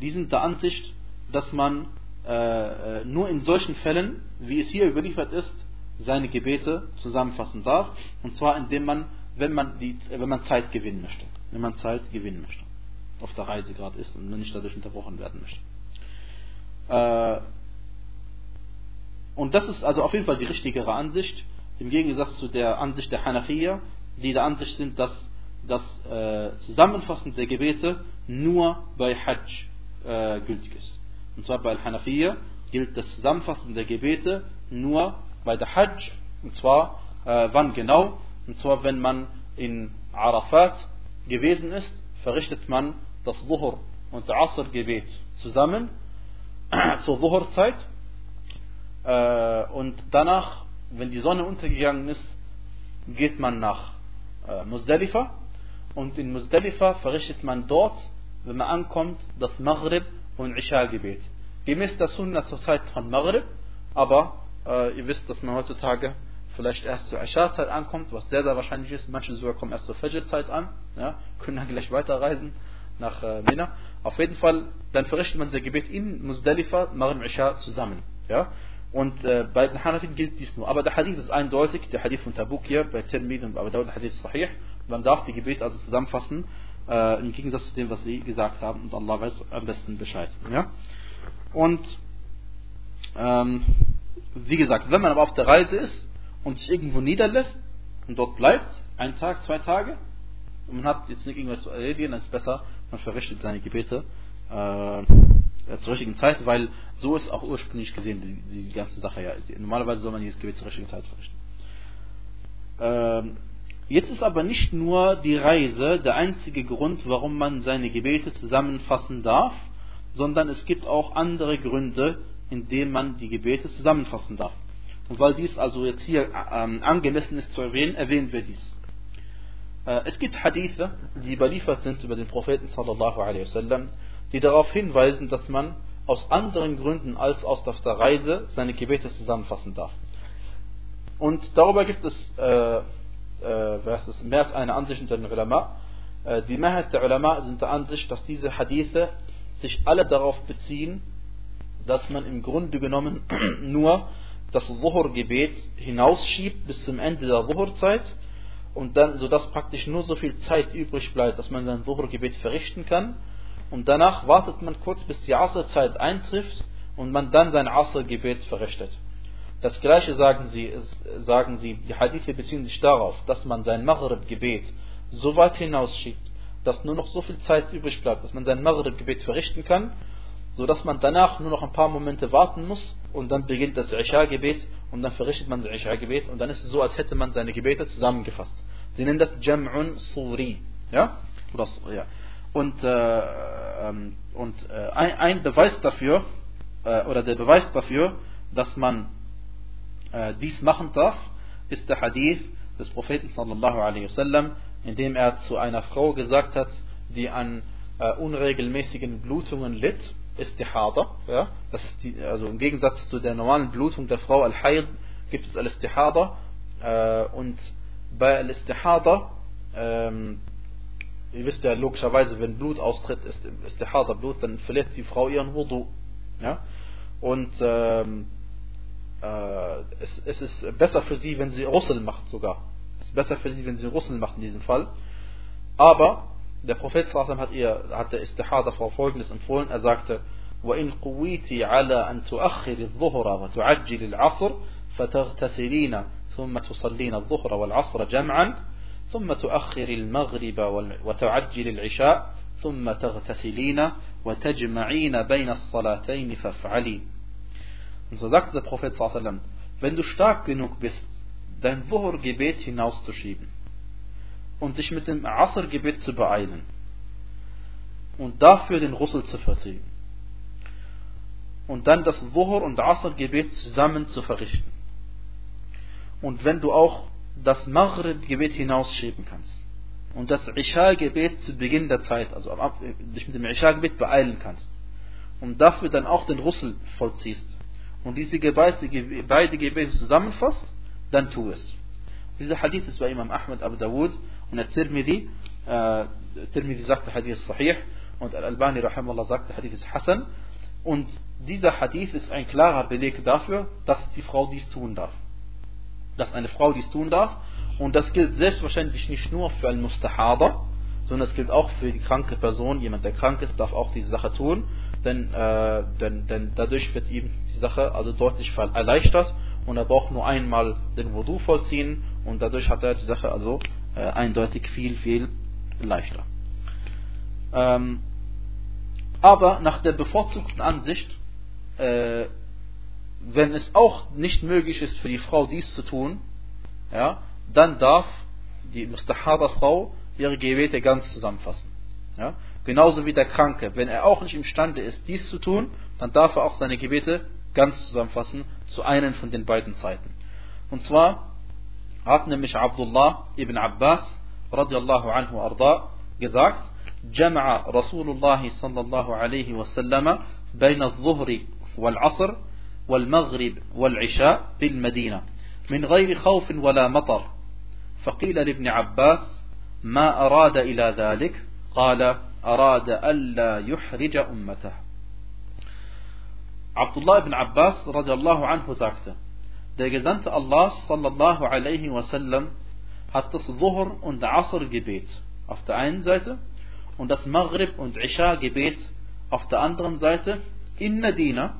die sind der Ansicht, dass man äh, äh, nur in solchen Fällen, wie es hier überliefert ist, seine Gebete zusammenfassen darf. Und zwar indem man, wenn man, die, wenn man Zeit gewinnen möchte. Wenn man Zeit gewinnen möchte. Auf der Reise gerade ist und nicht dadurch unterbrochen werden möchte. Äh, und das ist also auf jeden Fall die richtigere Ansicht, im Gegensatz zu der Ansicht der Hanafiya, die der Ansicht sind, dass das äh, Zusammenfassen der Gebete nur bei Hajj äh, gültig ist. Und zwar bei Al-Hanafiya gilt das Zusammenfassen der Gebete nur bei der Hajj. Und zwar äh, wann genau? Und zwar wenn man in Arafat gewesen ist, verrichtet man das Dhuhr und das Asr Gebet zusammen zur Dhuhr-Zeit. Äh, und danach, wenn die Sonne untergegangen ist, geht man nach äh, Muzdalifa und in Muzdalifa verrichtet man dort, wenn man ankommt, das Maghrib und Isha-Gebet. Gemäß der Sunna zur Zeit von Maghrib, aber äh, ihr wisst, dass man heutzutage vielleicht erst zur Isha-Zeit ankommt, was sehr, sehr wahrscheinlich ist. Manche sogar kommen erst zur Fajr-Zeit an, ja, können dann gleich weiterreisen nach äh, Mina. Auf jeden Fall, dann verrichtet man sein Gebet in Muzdalifa, Maghrib und Isha zusammen. Ja. Und äh, bei den Hanafiten gilt dies nur. Aber der Hadith ist eindeutig, der Hadith von Tabuk hier, bei Tirmidhi und Abu Dawud, der Hadith ist sahih. Man darf die Gebet also zusammenfassen, äh, im Gegensatz zu dem, was sie gesagt haben. Und Allah weiß am besten Bescheid. Ja? Und ähm, wie gesagt, wenn man aber auf der Reise ist und sich irgendwo niederlässt und dort bleibt, einen Tag, zwei Tage, und man hat jetzt nicht irgendwas zu erledigen, dann ist es besser, man verrichtet seine Gebete äh, zur richtigen Zeit, weil so ist auch ursprünglich gesehen die, die ganze Sache ja. Normalerweise soll man dieses Gebet zur richtigen Zeit verrichten. Ähm, jetzt ist aber nicht nur die Reise der einzige Grund, warum man seine Gebete zusammenfassen darf, sondern es gibt auch andere Gründe, in denen man die Gebete zusammenfassen darf. Und weil dies also jetzt hier ähm, angemessen ist zu erwähnen, erwähnen wir dies. Äh, es gibt Hadithe, die überliefert sind über den Propheten sallallahu alaihi wasallam, die darauf hinweisen, dass man aus anderen Gründen als aus der Reise seine Gebete zusammenfassen darf. Und darüber gibt es, äh, äh, es mehr als eine Ansicht unter den Ulama. Äh, die Mehrheit der Ulama sind der Ansicht, dass diese Hadithe sich alle darauf beziehen, dass man im Grunde genommen nur das Zuhur-Gebet hinausschiebt bis zum Ende der Zuhur-Zeit und dann, sodass praktisch nur so viel Zeit übrig bleibt, dass man sein Zuhur-Gebet verrichten kann und danach wartet man kurz, bis die Asr-Zeit eintrifft und man dann sein Asr-Gebet verrichtet. Das gleiche sagen sie, sagen sie, die Hadithe beziehen sich darauf, dass man sein Maghrib-Gebet so weit hinausschiebt, dass nur noch so viel Zeit übrig bleibt, dass man sein Maghrib-Gebet verrichten kann, so dass man danach nur noch ein paar Momente warten muss und dann beginnt das Isha-Gebet und dann verrichtet man das Isha-Gebet und dann ist es so, als hätte man seine Gebete zusammengefasst. Sie nennen das Jam'un Suri. Ja. Und, äh, ähm, und äh, ein, ein, Beweis dafür, äh, oder der Beweis dafür, dass man äh, dies machen darf, ist der Hadith des Propheten sallallahu alaihi wasallam, in dem er zu einer Frau gesagt hat, die an äh, unregelmäßigen Blutungen litt, Istihada, ja, das ist die, also im Gegensatz zu der normalen Blutung der Frau Al-Hayd gibt es Al-Istihada äh, und bei Al-Istihada ähm, ihr wisst ja logischerweise, wenn Blut austritt, ist, ist der harte Blut, dann verliert die Frau ihren Wudu. Ja? Und ähm, äh, es, es, ist besser für sie, wenn sie Russel macht sogar. Es ist besser für sie, wenn sie Russel macht in diesem Fall. Aber der Prophet hat ihr hat der Istihada Frau folgendes empfohlen. Er sagte, وإن قويتي على أن تؤخر الظهر وتعجل العصر فتغتسلين ثم تصلين الظهر والعصر جمعا ثم تؤخر المغرب وتعجل العشاء ثم تغتسلين وتجمعين بين الصلاتين فافعلي Und so sagt der Prophet wenn du stark genug bist, dein Wuhur-Gebet hinauszuschieben und dich mit dem Asr-Gebet zu beeilen und dafür den Russel zu vertilgen und dann das Wuhur und Asr-Gebet zusammen zu verrichten und wenn du auch das Maghrib-Gebet hinausschieben kannst und das Isha-Gebet zu Beginn der Zeit, also dich mit dem Isha-Gebet beeilen kannst und dafür dann auch den Russel vollziehst und diese beide Gebete zusammenfasst, dann tu es. Dieser Hadith ist bei Imam Ahmad Abu Dawud und der Tirmidhi, äh, Tirmidhi sagt, der Hadith ist sahih und Al-Albani Rahimallah sagt, der Hadith ist Hassan und dieser Hadith ist ein klarer Beleg dafür, dass die Frau dies tun darf dass eine Frau dies tun darf. Und das gilt selbstverständlich nicht nur für einen Mustahada, sondern es gilt auch für die kranke Person. Jemand, der krank ist, darf auch diese Sache tun, denn, äh, denn, denn dadurch wird ihm die Sache also deutlich erleichtert und er braucht nur einmal den Wudu vollziehen und dadurch hat er die Sache also äh, eindeutig viel, viel leichter. Ähm, Aber nach der bevorzugten Ansicht, äh, wenn es auch nicht möglich ist für die Frau dies zu tun, ja, dann darf die Mustahada-Frau ihre Gebete ganz zusammenfassen. Ja? Genauso wie der Kranke. Wenn er auch nicht imstande ist, dies zu tun, dann darf er auch seine Gebete ganz zusammenfassen zu einem von den beiden Zeiten. Und zwar hat nämlich Abdullah ibn Abbas radiallahu anhu arda gesagt, جمع رسول الله صلى الله عليه وسلم بين الظهر والعصر والمغرب والعشاء بالمدينة من غير خوف ولا مطر فقيل لابن عباس ما أراد إلى ذلك قال أراد ألا يحرج أمته Abdullah ibn Abbas radiallahu anhu sagte, der Gesandte Allah sallallahu alaihi wasallam hat das Dhuhr und Asr Gebet auf der einen Seite und das Maghrib und Isha Gebet auf der anderen Seite in Medina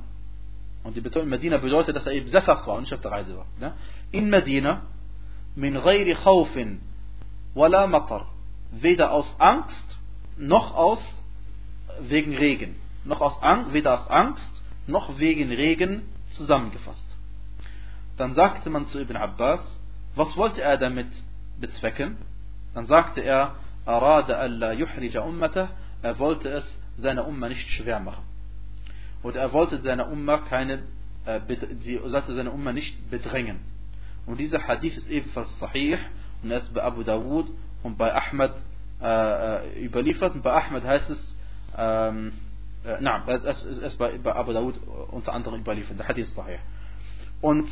und die Betonung Medina bedeutet, dass er eben sesshaft war und nicht auf der Reise war. Ja? In Medina min ghairi khawfin wala matar weder aus Angst noch aus wegen Regen noch aus Angst, weder aus Angst noch wegen Regen zusammengefasst. Dann sagte man zu Ibn Abbas, was wollte er damit bezwecken? Dann sagte er, arada alla yuhrija er wollte es seiner Umma nicht schwer machen. Oder er wollte seiner Umma keine, äh, seine Umma nicht bedrängen. Und dieser Hadith ist ebenfalls sahih und er ist bei Abu Dawud und bei Ahmed äh, äh überliefert. Und bei Ahmed heißt es, ähm, äh, na, es, es, es bei, bei Abu Dawud unter anderem überliefert. Der Hadith ist sahih. Und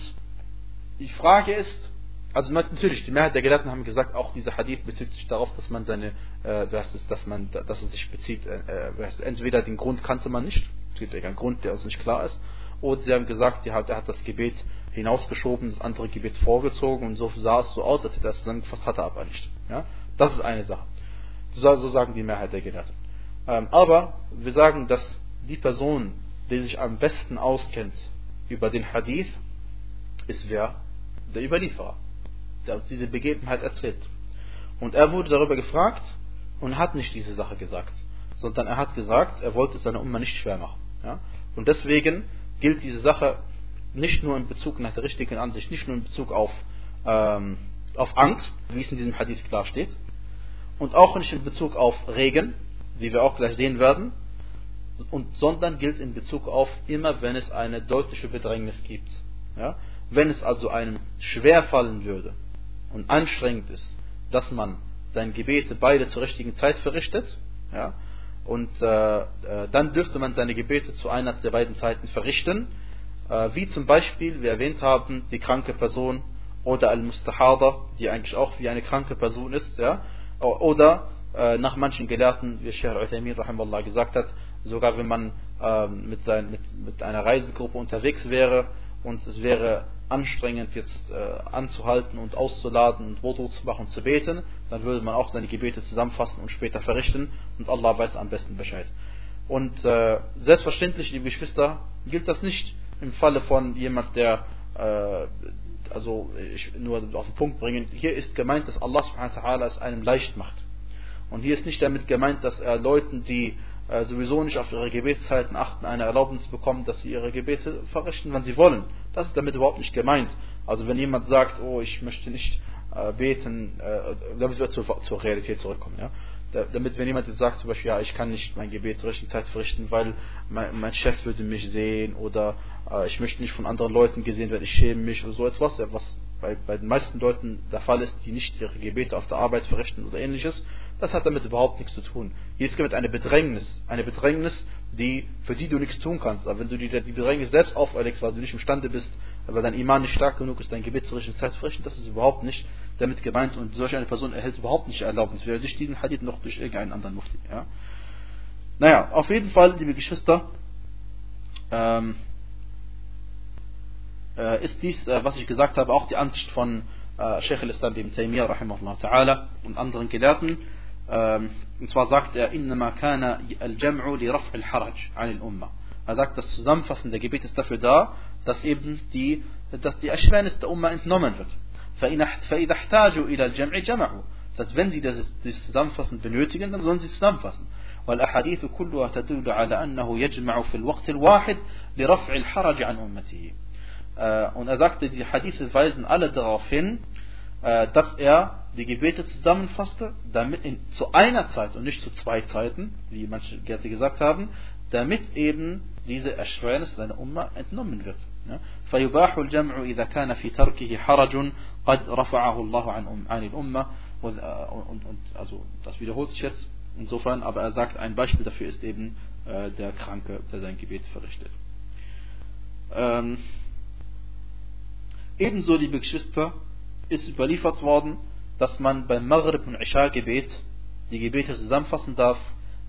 die Frage ist, also natürlich, die Mehrheit der Gelehrten haben gesagt, auch dieser Hadith bezieht sich darauf, dass man seine, äh, das ist, dass man, dass es sich bezieht, äh, äh entweder den Grund kannte man nicht, es gibt ja einen Grund, der uns nicht klar ist, oder sie haben gesagt, er hat, er hat das Gebet hinausgeschoben, das andere Gebet vorgezogen und so sah es so aus, als hätte er es zusammengefasst, hat er aber nicht. Ja? Das ist eine Sache. So sagen die Mehrheit der Gelehrten. Ähm, aber wir sagen, dass die Person, die sich am besten auskennt über den Hadith, ist wer? Der Überlieferer, der uns diese Begebenheit erzählt. Und er wurde darüber gefragt und hat nicht diese Sache gesagt, sondern er hat gesagt, er wollte es seiner Umma nicht schwer machen. Ja? Und deswegen gilt diese Sache nicht nur in Bezug nach der richtigen Ansicht, nicht nur in Bezug auf, ähm, auf Angst, wie es in diesem Hadith klar steht, und auch nicht in Bezug auf Regen, wie wir auch gleich sehen werden, und, sondern gilt in Bezug auf immer, wenn es eine deutliche Bedrängnis gibt. Ja? Wenn es also einem schwer fallen würde und anstrengend ist, dass man seine Gebete beide zur richtigen Zeit verrichtet, ja, und äh, äh, dann dürfte man seine Gebete zu einer der beiden Zeiten verrichten, äh, wie zum Beispiel, wir erwähnt haben, die kranke Person oder Al-Mustahada, die eigentlich auch wie eine kranke Person ist, ja, oder äh, nach manchen Gelehrten, wie Sheikh Uthaymin gesagt hat, sogar wenn man ähm, mit, sein, mit, mit einer Reisegruppe unterwegs wäre und es wäre anstrengend jetzt äh, anzuhalten und auszuladen und Wudu zu machen und zu beten, dann würde man auch seine Gebete zusammenfassen und später verrichten und Allah weiß am besten Bescheid. Und äh, selbstverständlich, liebe Geschwister, gilt das nicht im Falle von jemand, der äh, also ich nur auf den Punkt bringen, hier ist gemeint, dass Allah subhanahu wa ta'ala es einem leicht macht. Und hier ist nicht damit gemeint, dass er Leuten, die äh, sowieso nicht auf ihre Gebetszeiten achten, eine Erlaubnis bekommen, dass sie ihre Gebete verrichten, wann sie wollen. Das ist damit überhaupt nicht gemeint. Also wenn jemand sagt, oh, ich möchte nicht äh, beten, äh, damit wir zur, zur Realität zurückkommen. Ja? Da, damit wenn jemand jetzt sagt zum Beispiel, ja, ich kann nicht mein Gebet zur richtigen Zeit verrichten, weil mein, mein Chef würde mich sehen oder äh, ich möchte nicht von anderen Leuten gesehen werden, ich schäme mich oder so etwas, was bei, bei den meisten Leuten der Fall ist, die nicht ihre Gebete auf der Arbeit verrichten oder ähnliches, das hat damit überhaupt nichts zu tun. Hier ist damit eine Bedrängnis, eine Bedrängnis, die, für die du nichts tun kannst. Aber wenn du dir die Bedrängnis selbst auferlegst, weil du nicht imstande bist, weil dein Iman nicht stark genug ist, dein Gebet zur richtigen Zeit zu verrichten, das ist überhaupt nicht damit gemeint und solch eine Person erhält überhaupt nicht Erlaubnis, weder durch diesen Hadith noch durch irgendeinen anderen Mufti. Ja? Naja, auf jeden Fall, liebe Geschwister, ähm, äh, ist dies, äh, was ich gesagt habe, auch die Ansicht von äh, Sheikh al-Islam ibn Taymiyyah rahimahullah ta'ala und anderen Gelehrten. Ähm, und zwar sagt er, إنما كان الجمع لرفع الحرج عن الأمة. Er sagt, das Zusammenfassen der Gebet ist dafür da, dass eben die, dass die Erschwernis der Umma entnommen wird. فإذا احتاجوا إلى الجمع جمعوا. dass wenn sie das, das Zusammenfassen benötigen, dann sollen sie es zusammenfassen. والأحاديث كلها تدل على أنه يجمع في الوقت الواحد لرفع الحرج عن أمته. Und er sagte, die Hadithe weisen alle darauf hin, äh, dass er die Gebete zusammenfasste, damit in, zu einer Zeit und nicht zu zwei Zeiten, wie manche Gärte gesagt haben, damit eben diese Erschwernis seiner Umma entnommen wird. فيباح الجمع إذا كان في تركه حرج قد رفعه الله عن عن الأمة und, und, also das wiederholt sich jetzt insofern, aber er sagt, ein Beispiel dafür ist eben äh, der Kranke, der sein Gebet verrichtet. Ähm, ebenso, liebe Geschwister, ist überliefert worden, dass man beim Maghrib und Isha-Gebet die Gebete zusammenfassen darf,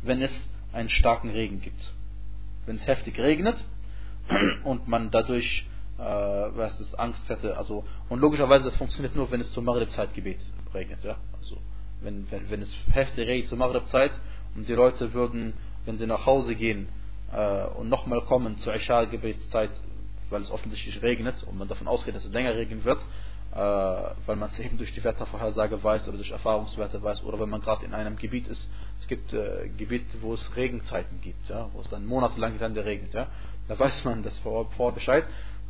wenn es einen starken Regen gibt. Wenn es heftig regnet und man dadurch äh, was es Angst hätte, also und logischerweise das funktioniert nur, wenn es zur Maghrib-Zeit Gebet regnet, ja. Also wenn, wenn, wenn es heftig regnet zur Maghrib-Zeit und die Leute würden, wenn sie nach Hause gehen äh, und nochmal kommen zur Isha-Gebetszeit, weil es offensichtlich regnet und man davon ausgeht, dass es länger regnen wird, äh, weil man es eben durch die Wettervorhersage weiß oder durch Erfahrungswerte weiß oder wenn man gerade in einem Gebiet ist. Es gibt äh, Gebiete, wo es Regenzeiten gibt, ja, wo es dann monatelang dann regnet. Ja. Da weiß man das vor, vor Bescheid.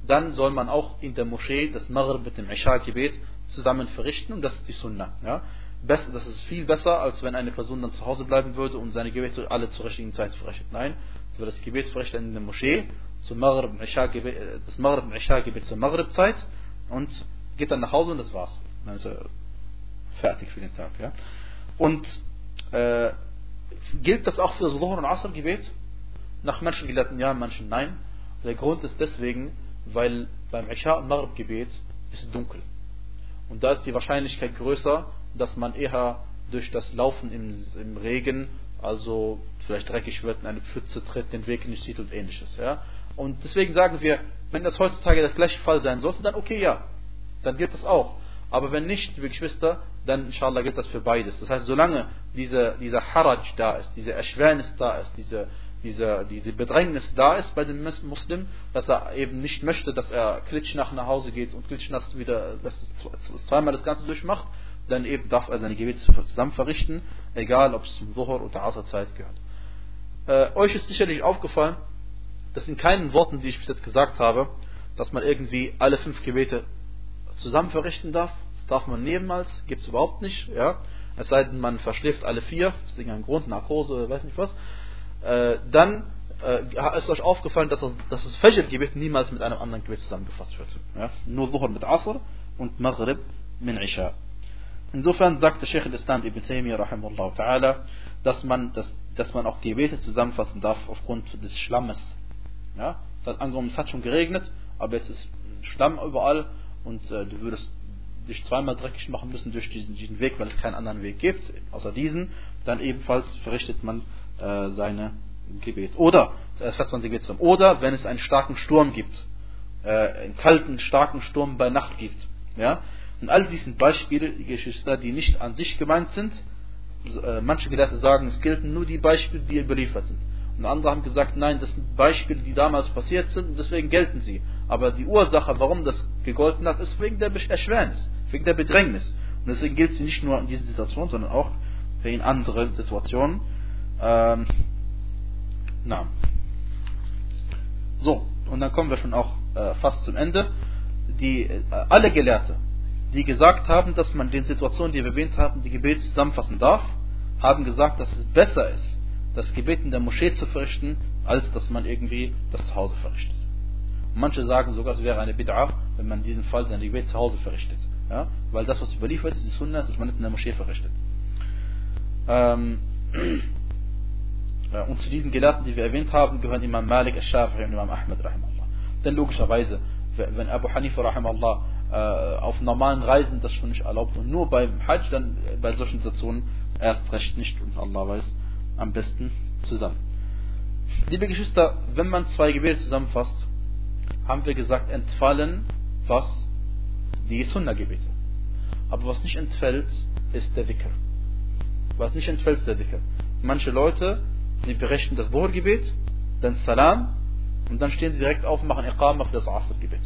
Dann soll man auch in der Moschee das Maghrib mit dem Isha-Gebet zusammen verrichten und das ist die Sunnah. Ja. das ist viel besser, als wenn eine Person dann zu Hause bleiben würde und seine Gebete alle zur richtigen Zeit verrichtet. Nein, das Gebet verrichten in der Moschee, zum Maghrib, äh, das Maghrib und Isha-Gebet zur Maghrib-Zeit und geht dann nach Hause und das war's. Dann ist er fertig für den Tag. Ja? Und äh, gilt das auch für das Dhuhr und Asr-Gebet? Nach manchen Gelehrten ja, manchen nein. Der Grund ist deswegen, weil beim Isha und Maghrib-Gebet ist dunkel. Und da ist die Wahrscheinlichkeit größer, dass man eher durch das Laufen im, im Regen, also vielleicht dreckig wird, in eine Pfütze tritt, den Weg nicht sieht und ähnliches. Ja? Und deswegen sagen wir, wenn das heutzutage der gleiche Fall sein sollte, dann okay, ja, dann gilt das auch. Aber wenn nicht, liebe Geschwister, dann inshallah gilt das für beides. Das heißt, solange diese, dieser Haraj da ist, diese Erschwernis da ist, diese, diese, diese Bedrängnis da ist bei dem Muslim, dass er eben nicht möchte, dass er klitschnass nach Hause geht und klitschnass wieder, dass es zweimal das Ganze durchmacht, dann eben darf er seine Gebete zusammen verrichten, egal ob es zum Dhuhr oder Asr-Zeit gehört. Äh, euch ist sicherlich aufgefallen, dass in keinen Worten, die ich bis jetzt gesagt habe, dass man irgendwie alle fünf Gebete zusammen verrichten darf. Das darf man nebenmals, gibt es überhaupt nicht. Ja? Es sei denn, man verschläft alle vier, das ist irgendein Grund, Narkose, weiß nicht was. Äh, dann äh, ist euch aufgefallen, dass, dass das Fajr-Gebet niemals mit einem anderen Gebet zusammengefasst wird. Ja? Nur Dhuhr mit Asr und Maghrib mit Isha. Insofern sagt der Sheikh al-Islam Ibn Taymiyyah dass man, dass, dass man auch Gebete zusammenfassen darf aufgrund des Schlammes. Ja? Das heißt, angenommen, es hat schon geregnet, aber jetzt ist Schlamm überall und äh, du würdest dich zweimal dreckig machen müssen durch diesen, diesen, Weg, weil es keinen anderen Weg gibt, außer diesen, dann ebenfalls verrichtet man äh, seine Gebet. Oder, das heißt man Gebet zusammen. Oder wenn es einen starken Sturm gibt, äh, einen kalten, starken Sturm bei Nacht gibt. Ja? Und all diesen Beispiele, die Geschwister, die nicht an sich gemeint sind, äh, manche Gelehrte sagen, es gelten nur die Beispiele, die überliefert sind. Und andere haben gesagt, nein, das sind Beispiele, die damals passiert sind und deswegen gelten sie. Aber die Ursache, warum das gegolten hat, ist wegen der Erschwernis, wegen der Bedrängnis. Und deswegen gilt sie nicht nur in diesen Situationen, sondern auch in anderen Situationen. Ähm, na. So, und dann kommen wir schon auch äh, fast zum Ende. Die, äh, alle Gelehrte, die gesagt haben, dass man den Situationen, die wir erwähnt haben, die Gebete zusammenfassen darf, haben gesagt, dass es besser ist, das Gebet in der Moschee zu verrichten, als dass man irgendwie das zu Hause verrichtet. Manche sagen sogar, es wäre eine Bid'ah, wenn man in diesem Fall sein Gebet zu Hause verrichtet. Ja? Weil das, was überliefert ist, die Sunna, dass man nicht in der Moschee verrichtet. Ähm, und zu diesen Gelehrten, die wir erwähnt haben, gehören Imam Malik, Al-Shafi'i und Imam Ahmed, rahimallah. Denn logischerweise, wenn Abu Hanifa, rahimallah, äh, auf normalen Reisen das schon nicht erlaubt und nur beim Hajj, dann bei solchen Situationen erst recht nicht und Allah weiß, am besten zusammen. Liebe Geschwister, wenn man zwei Gebete zusammenfasst, haben wir gesagt, entfallen was? Die Sunna-Gebete. Aber was nicht entfällt, ist der Dhikr. Was nicht entfällt, ist der Dhikr. Manche Leute, sie berechnen das Dhuhr-Gebet, dann Salam, und dann stehen sie direkt auf und machen Iqama für das Asr-Gebet.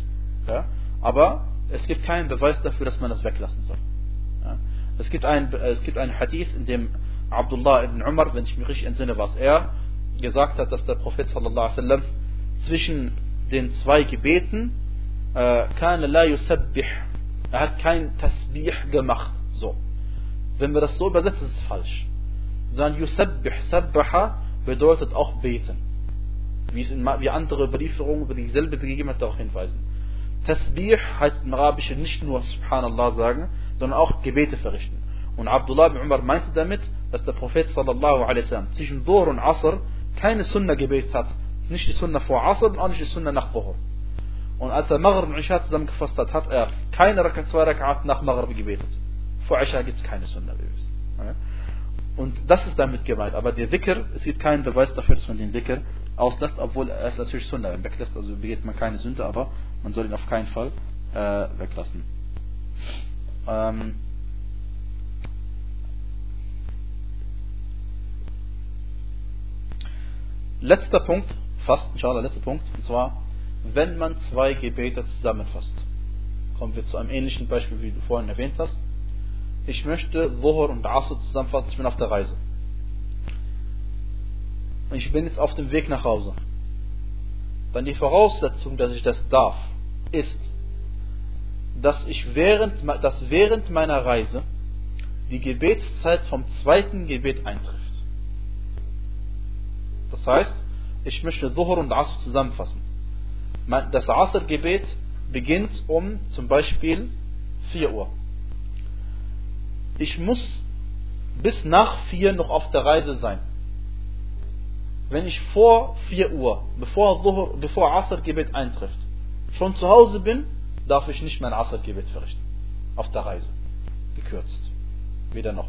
Ja? Aber es gibt keinen Beweis dafür, dass man das weglassen soll. Ja? Es gibt ein, es gibt ein Hadith, in dem Abdullah ibn Umar, wenn ich mich richtig entsinne, was er gesagt hat, dass der Prophet sallallahu alaihi zwischen den zwei Gebeten äh, la yusabbih er hat kein Tasbih gemacht so. Wenn wir das so übersetzen ist es falsch. Sondern yusabbih sabbaha bedeutet auch beten. Wie es in wie andere Überlieferungen über dieselbe Begebenheit darauf hinweisen. Tasbih heißt im Arabischen nicht nur Subhanallah sagen sondern auch Gebete verrichten und Abdullah ibn Umar meinte damit dass der Prophet sallallahu alaihi wasallam zwischen Dhuhr und Asr keine Sunna gebetet hat. Nicht die Sunna vor Asr und auch nicht die Sunna nach Dhuhr. Und als er Maghrib und Isha zusammengefasst hat, hat er keine Rakat, zwei Rakat nach Maghrib gebetet. Vor Isha gibt es keine Sunna, wissen. Und das ist damit gemeint. Aber der Dhikr, es gibt keinen Beweis dafür, dass man den Dhikr auslässt, obwohl er ist natürlich Sunna weglässt. Also begeht man keine Sünde, aber man soll ihn auf keinen Fall äh, weglassen. Ähm, Letzter Punkt, fast, inshallah, letzter Punkt, und zwar, wenn man zwei Gebete zusammenfasst. Kommen wir zu einem ähnlichen Beispiel, wie du vorhin erwähnt hast. Ich möchte Dhuhr und Asr zusammenfassen, ich bin auf der Reise. Und ich bin jetzt auf dem Weg nach Hause. Dann die Voraussetzung, dass ich das darf, ist, dass ich während, dass während meiner Reise die Gebetszeit vom zweiten Gebet eintrifft. Das heißt, ich möchte Dhuhr und Asr zusammenfassen. Das Asr-Gebet beginnt um zum Beispiel 4 Uhr. Ich muss bis nach 4 noch auf der Reise sein. Wenn ich vor 4 Uhr, bevor, Dhuhr, bevor Asr-Gebet eintrifft, schon zu Hause bin, darf ich nicht mein Asr-Gebet verrichten. Auf der Reise. Gekürzt. Weder noch.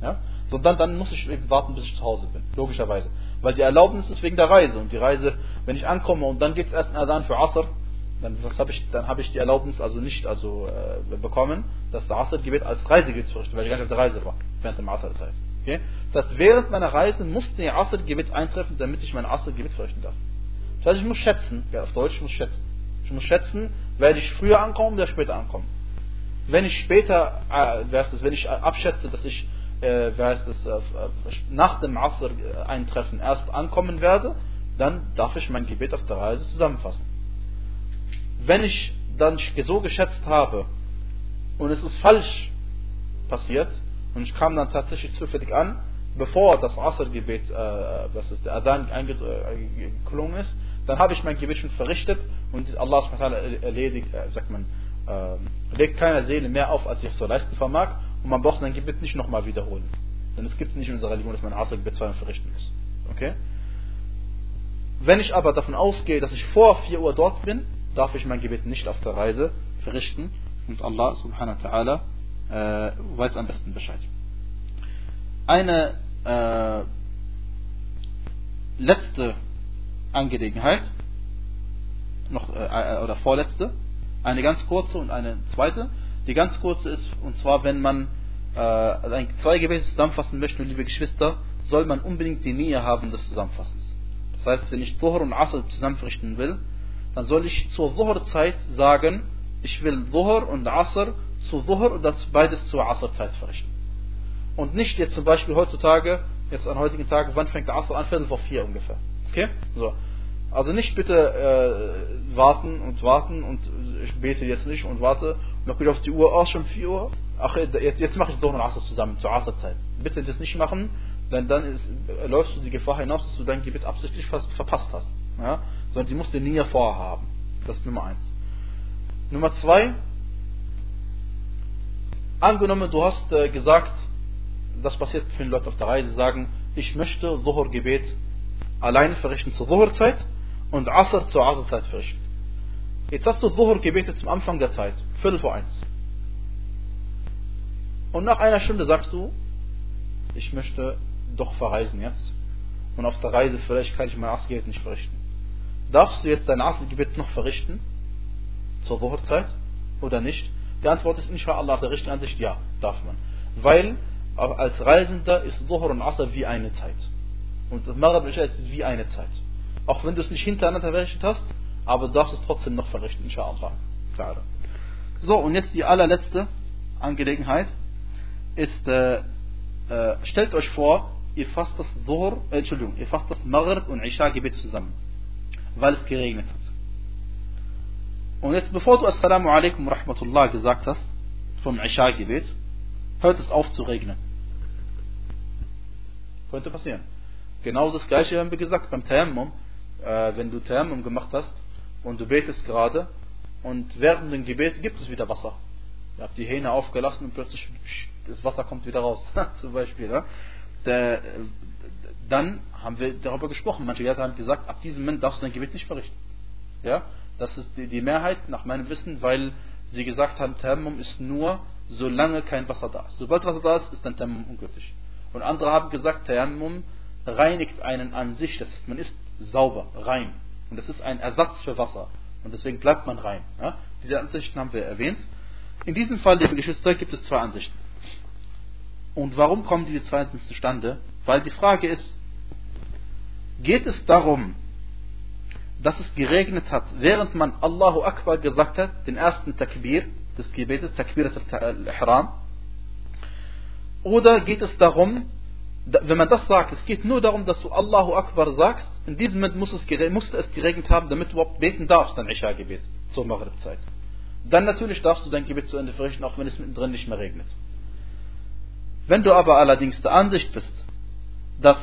Ja? Sondern dann muss ich eben warten, bis ich zu Hause bin. Logischerweise. Weil die Erlaubnis ist wegen der Reise. Und die Reise, wenn ich ankomme und dann gibt es erst einen Adhan für Asr, dann habe ich, dann ich die Erlaubnis also nicht also, äh, bekommen, dass das Asr-Gebet als Reisegebet zu verrichten, weil ich gar nicht auf der Reise war, während der Asr-Zeit. Okay? Das heißt, während meiner Reise musste der Asr-Gebet eintreffen, damit ich mein Asr-Gebet verrichten darf. Das heißt, ich muss schätzen, ja, auf Deutsch, ich muss schätzen. Ich muss schätzen, werde ich früher ankommen oder später ankommen. Wenn ich später, äh, wenn ich abschätze, dass ich äh, heißt es, äh, nach dem Asr eintreffen erst ankommen werde, dann darf ich mein Gebet auf der Reise zusammenfassen. Wenn ich dann so geschätzt habe und es ist falsch passiert und ich kam dann tatsächlich zufällig an, bevor das Asr-Gebet, äh, das ist der Adhan eingeklungen ist, dann habe ich mein Gebet schon verrichtet und Allah erledigt, äh, sagt man, äh, legt keiner Seele mehr auf, als ich so leisten vermag und man braucht sein Gebet nicht nochmal wiederholen. Denn es gibt nicht in unserer Religion, dass man Asr-Gebet zweimal verrichten muss. Okay? Wenn ich aber davon ausgehe, dass ich vor 4 Uhr dort bin, darf ich mein Gebet nicht auf der Reise verrichten. Und Allah subhanahu wa ta'ala äh, weiß am besten Bescheid. Eine äh, letzte Angelegenheit, noch, äh, oder vorletzte, eine ganz kurze und eine zweite. Die ganz kurze ist, und zwar, wenn man äh, zwei Gebete zusammenfassen möchte, liebe Geschwister, soll man unbedingt die Nähe haben des Zusammenfassens. Das heißt, wenn ich Dhuhr und Asr zusammenrichten will, dann soll ich zur Dhuhr-Zeit sagen, ich will Dhuhr und Asr zu Dhuhr und beides zur Asr-Zeit verrichten. Und nicht jetzt zum Beispiel heutzutage, jetzt an heutigen Tagen, wann fängt der Asr an? Viertel vor vier ungefähr. Okay? So. Also nicht bitte äh, warten und warten und ich bete jetzt nicht und warte und dann gucke auf die Uhr, oh, schon 4 Uhr. Ach, jetzt, jetzt mache ich doch noch Asr zusammen, zur Asr-Zeit. Bitte das nicht machen, denn dann ist, läufst du die Gefahr hinaus, dass du dein Gebet absichtlich verpasst hast. Ja? Sondern die musst du nie vorhaben. Das ist Nummer eins. Nummer zwei, angenommen du hast äh, gesagt, das passiert viele Leute auf der Reise, sagen, ich möchte Dhuhr-Gebet alleine verrichten zur Dhuhr-Zeit und Asr zur Asr-Zeit verrichten. Jetzt hast du Dhuhr gebetet zum Anfang der Zeit, Viertel vor eins. Und nach einer Stunde sagst du, ich möchte doch verreisen jetzt. Und auf der Reise vielleicht kann ich mein Asr-Gebet nicht verrichten. Darfst du jetzt dein Asr-Gebet noch verrichten? Zur Dhuhr-Zeit? Oder nicht? Die Antwort ist inshallah der richtigen Ansicht, ja, darf man. Weil als Reisender ist Dhuhr und Asr wie eine Zeit. Und das Maghrib ist wie eine Zeit. Auch wenn du es nicht hintereinander verrichtet hast, aber du darfst es trotzdem noch verrichten, inshallah. So, und jetzt die allerletzte Angelegenheit. ist, äh, äh, stellt euch vor, ihr fasst das Dhuhr, äh, Entschuldigung, ihr fasst das Maghrib und Isha-Gebet zusammen, weil es geregnet hat. Und jetzt, bevor du Assalamu alaikum rahmatullah gesagt hast, vom Isha-Gebet, hört es auf zu regnen. Könnte passieren. Genau das gleiche haben wir gesagt beim Tayammum. Äh, wenn du Tayammum gemacht hast und du betest gerade und während dem Gebet gibt es wieder Wasser. Ihr habt die Hähne aufgelassen und plötzlich das Wasser kommt wieder raus, zum Beispiel. Ja? Der, dann haben wir darüber gesprochen. Manche Leute haben gesagt, ab diesem Moment darfst du dein Gebet nicht verrichten. Ja? Das ist die, die Mehrheit nach meinem Wissen, weil sie gesagt haben, Tayammum ist nur, solange kein Wasser da ist. Sobald Wasser da ist, ist dann Tayammum ungültig. Und andere haben gesagt, Tayammum reinigt einen an sich. Das heißt, man ist sauber, rein. Und das ist ein Ersatz für Wasser. Und deswegen bleibt man rein. Ja? Diese Ansichten haben wir erwähnt. In diesem Fall, liebe Geschwister, gibt es zwei Ansichten. Und warum kommen diese zwei Ansichten zustande? Weil die Frage ist, geht es darum, dass es geregnet hat, während man Allahu Akbar gesagt hat, den ersten Takbir des Gebetes, Takbir al-Ihram, oder geht es darum, wenn man das sagt, es geht nur darum, dass du Allahu Akbar sagst, in diesem Moment muss es, musste es geregnet haben, damit du überhaupt beten darfst, dein Isha-Gebet zur Maghrib-Zeit. Dann natürlich darfst du dein Gebet zu Ende verrichten, auch wenn es mittendrin nicht mehr regnet. Wenn du aber allerdings der Ansicht bist, dass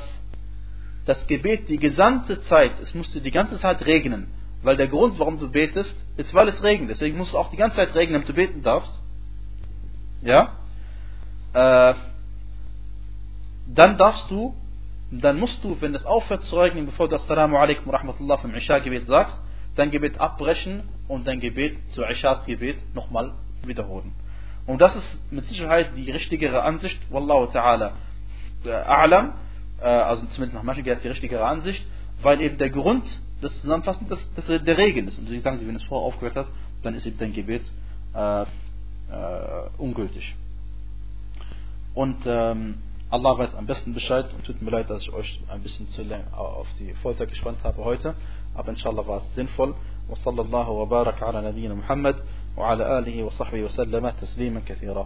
das Gebet die gesamte Zeit, es musste die ganze Zeit regnen, weil der Grund, warum du betest, ist, weil es regnet. Deswegen muss es auch die ganze Zeit regnen, damit du beten darfst. Ja? Äh, dann darfst du, dann musst du, wenn es aufhört zu regnen, bevor du Assalamu alaikum wa rahmatullah vom Isha-Gebet sagst, dein Gebet abbrechen und dein Gebet zu Isha-Gebet nochmal wiederholen. Und das ist mit Sicherheit die richtigere Ansicht, Wallahu ta'ala äh, a'lam, äh, also zumindest nach manchen die richtigere Ansicht, weil eben der Grund des Zusammenfassens das, das der Regen ist. Und sie sagen, wenn es vorher aufgehört hat, dann ist eben dein Gebet äh, äh, ungültig. Und ähm, Allah weiß am besten Bescheid und tut mir leid, dass ich euch ein bisschen zu lange auf die Folter gespannt habe heute. Aber inshallah war es sinnvoll. وصلى الله وبارك على نبينا محمد وعلى آله وصحبه وسلم تسليما كثيرا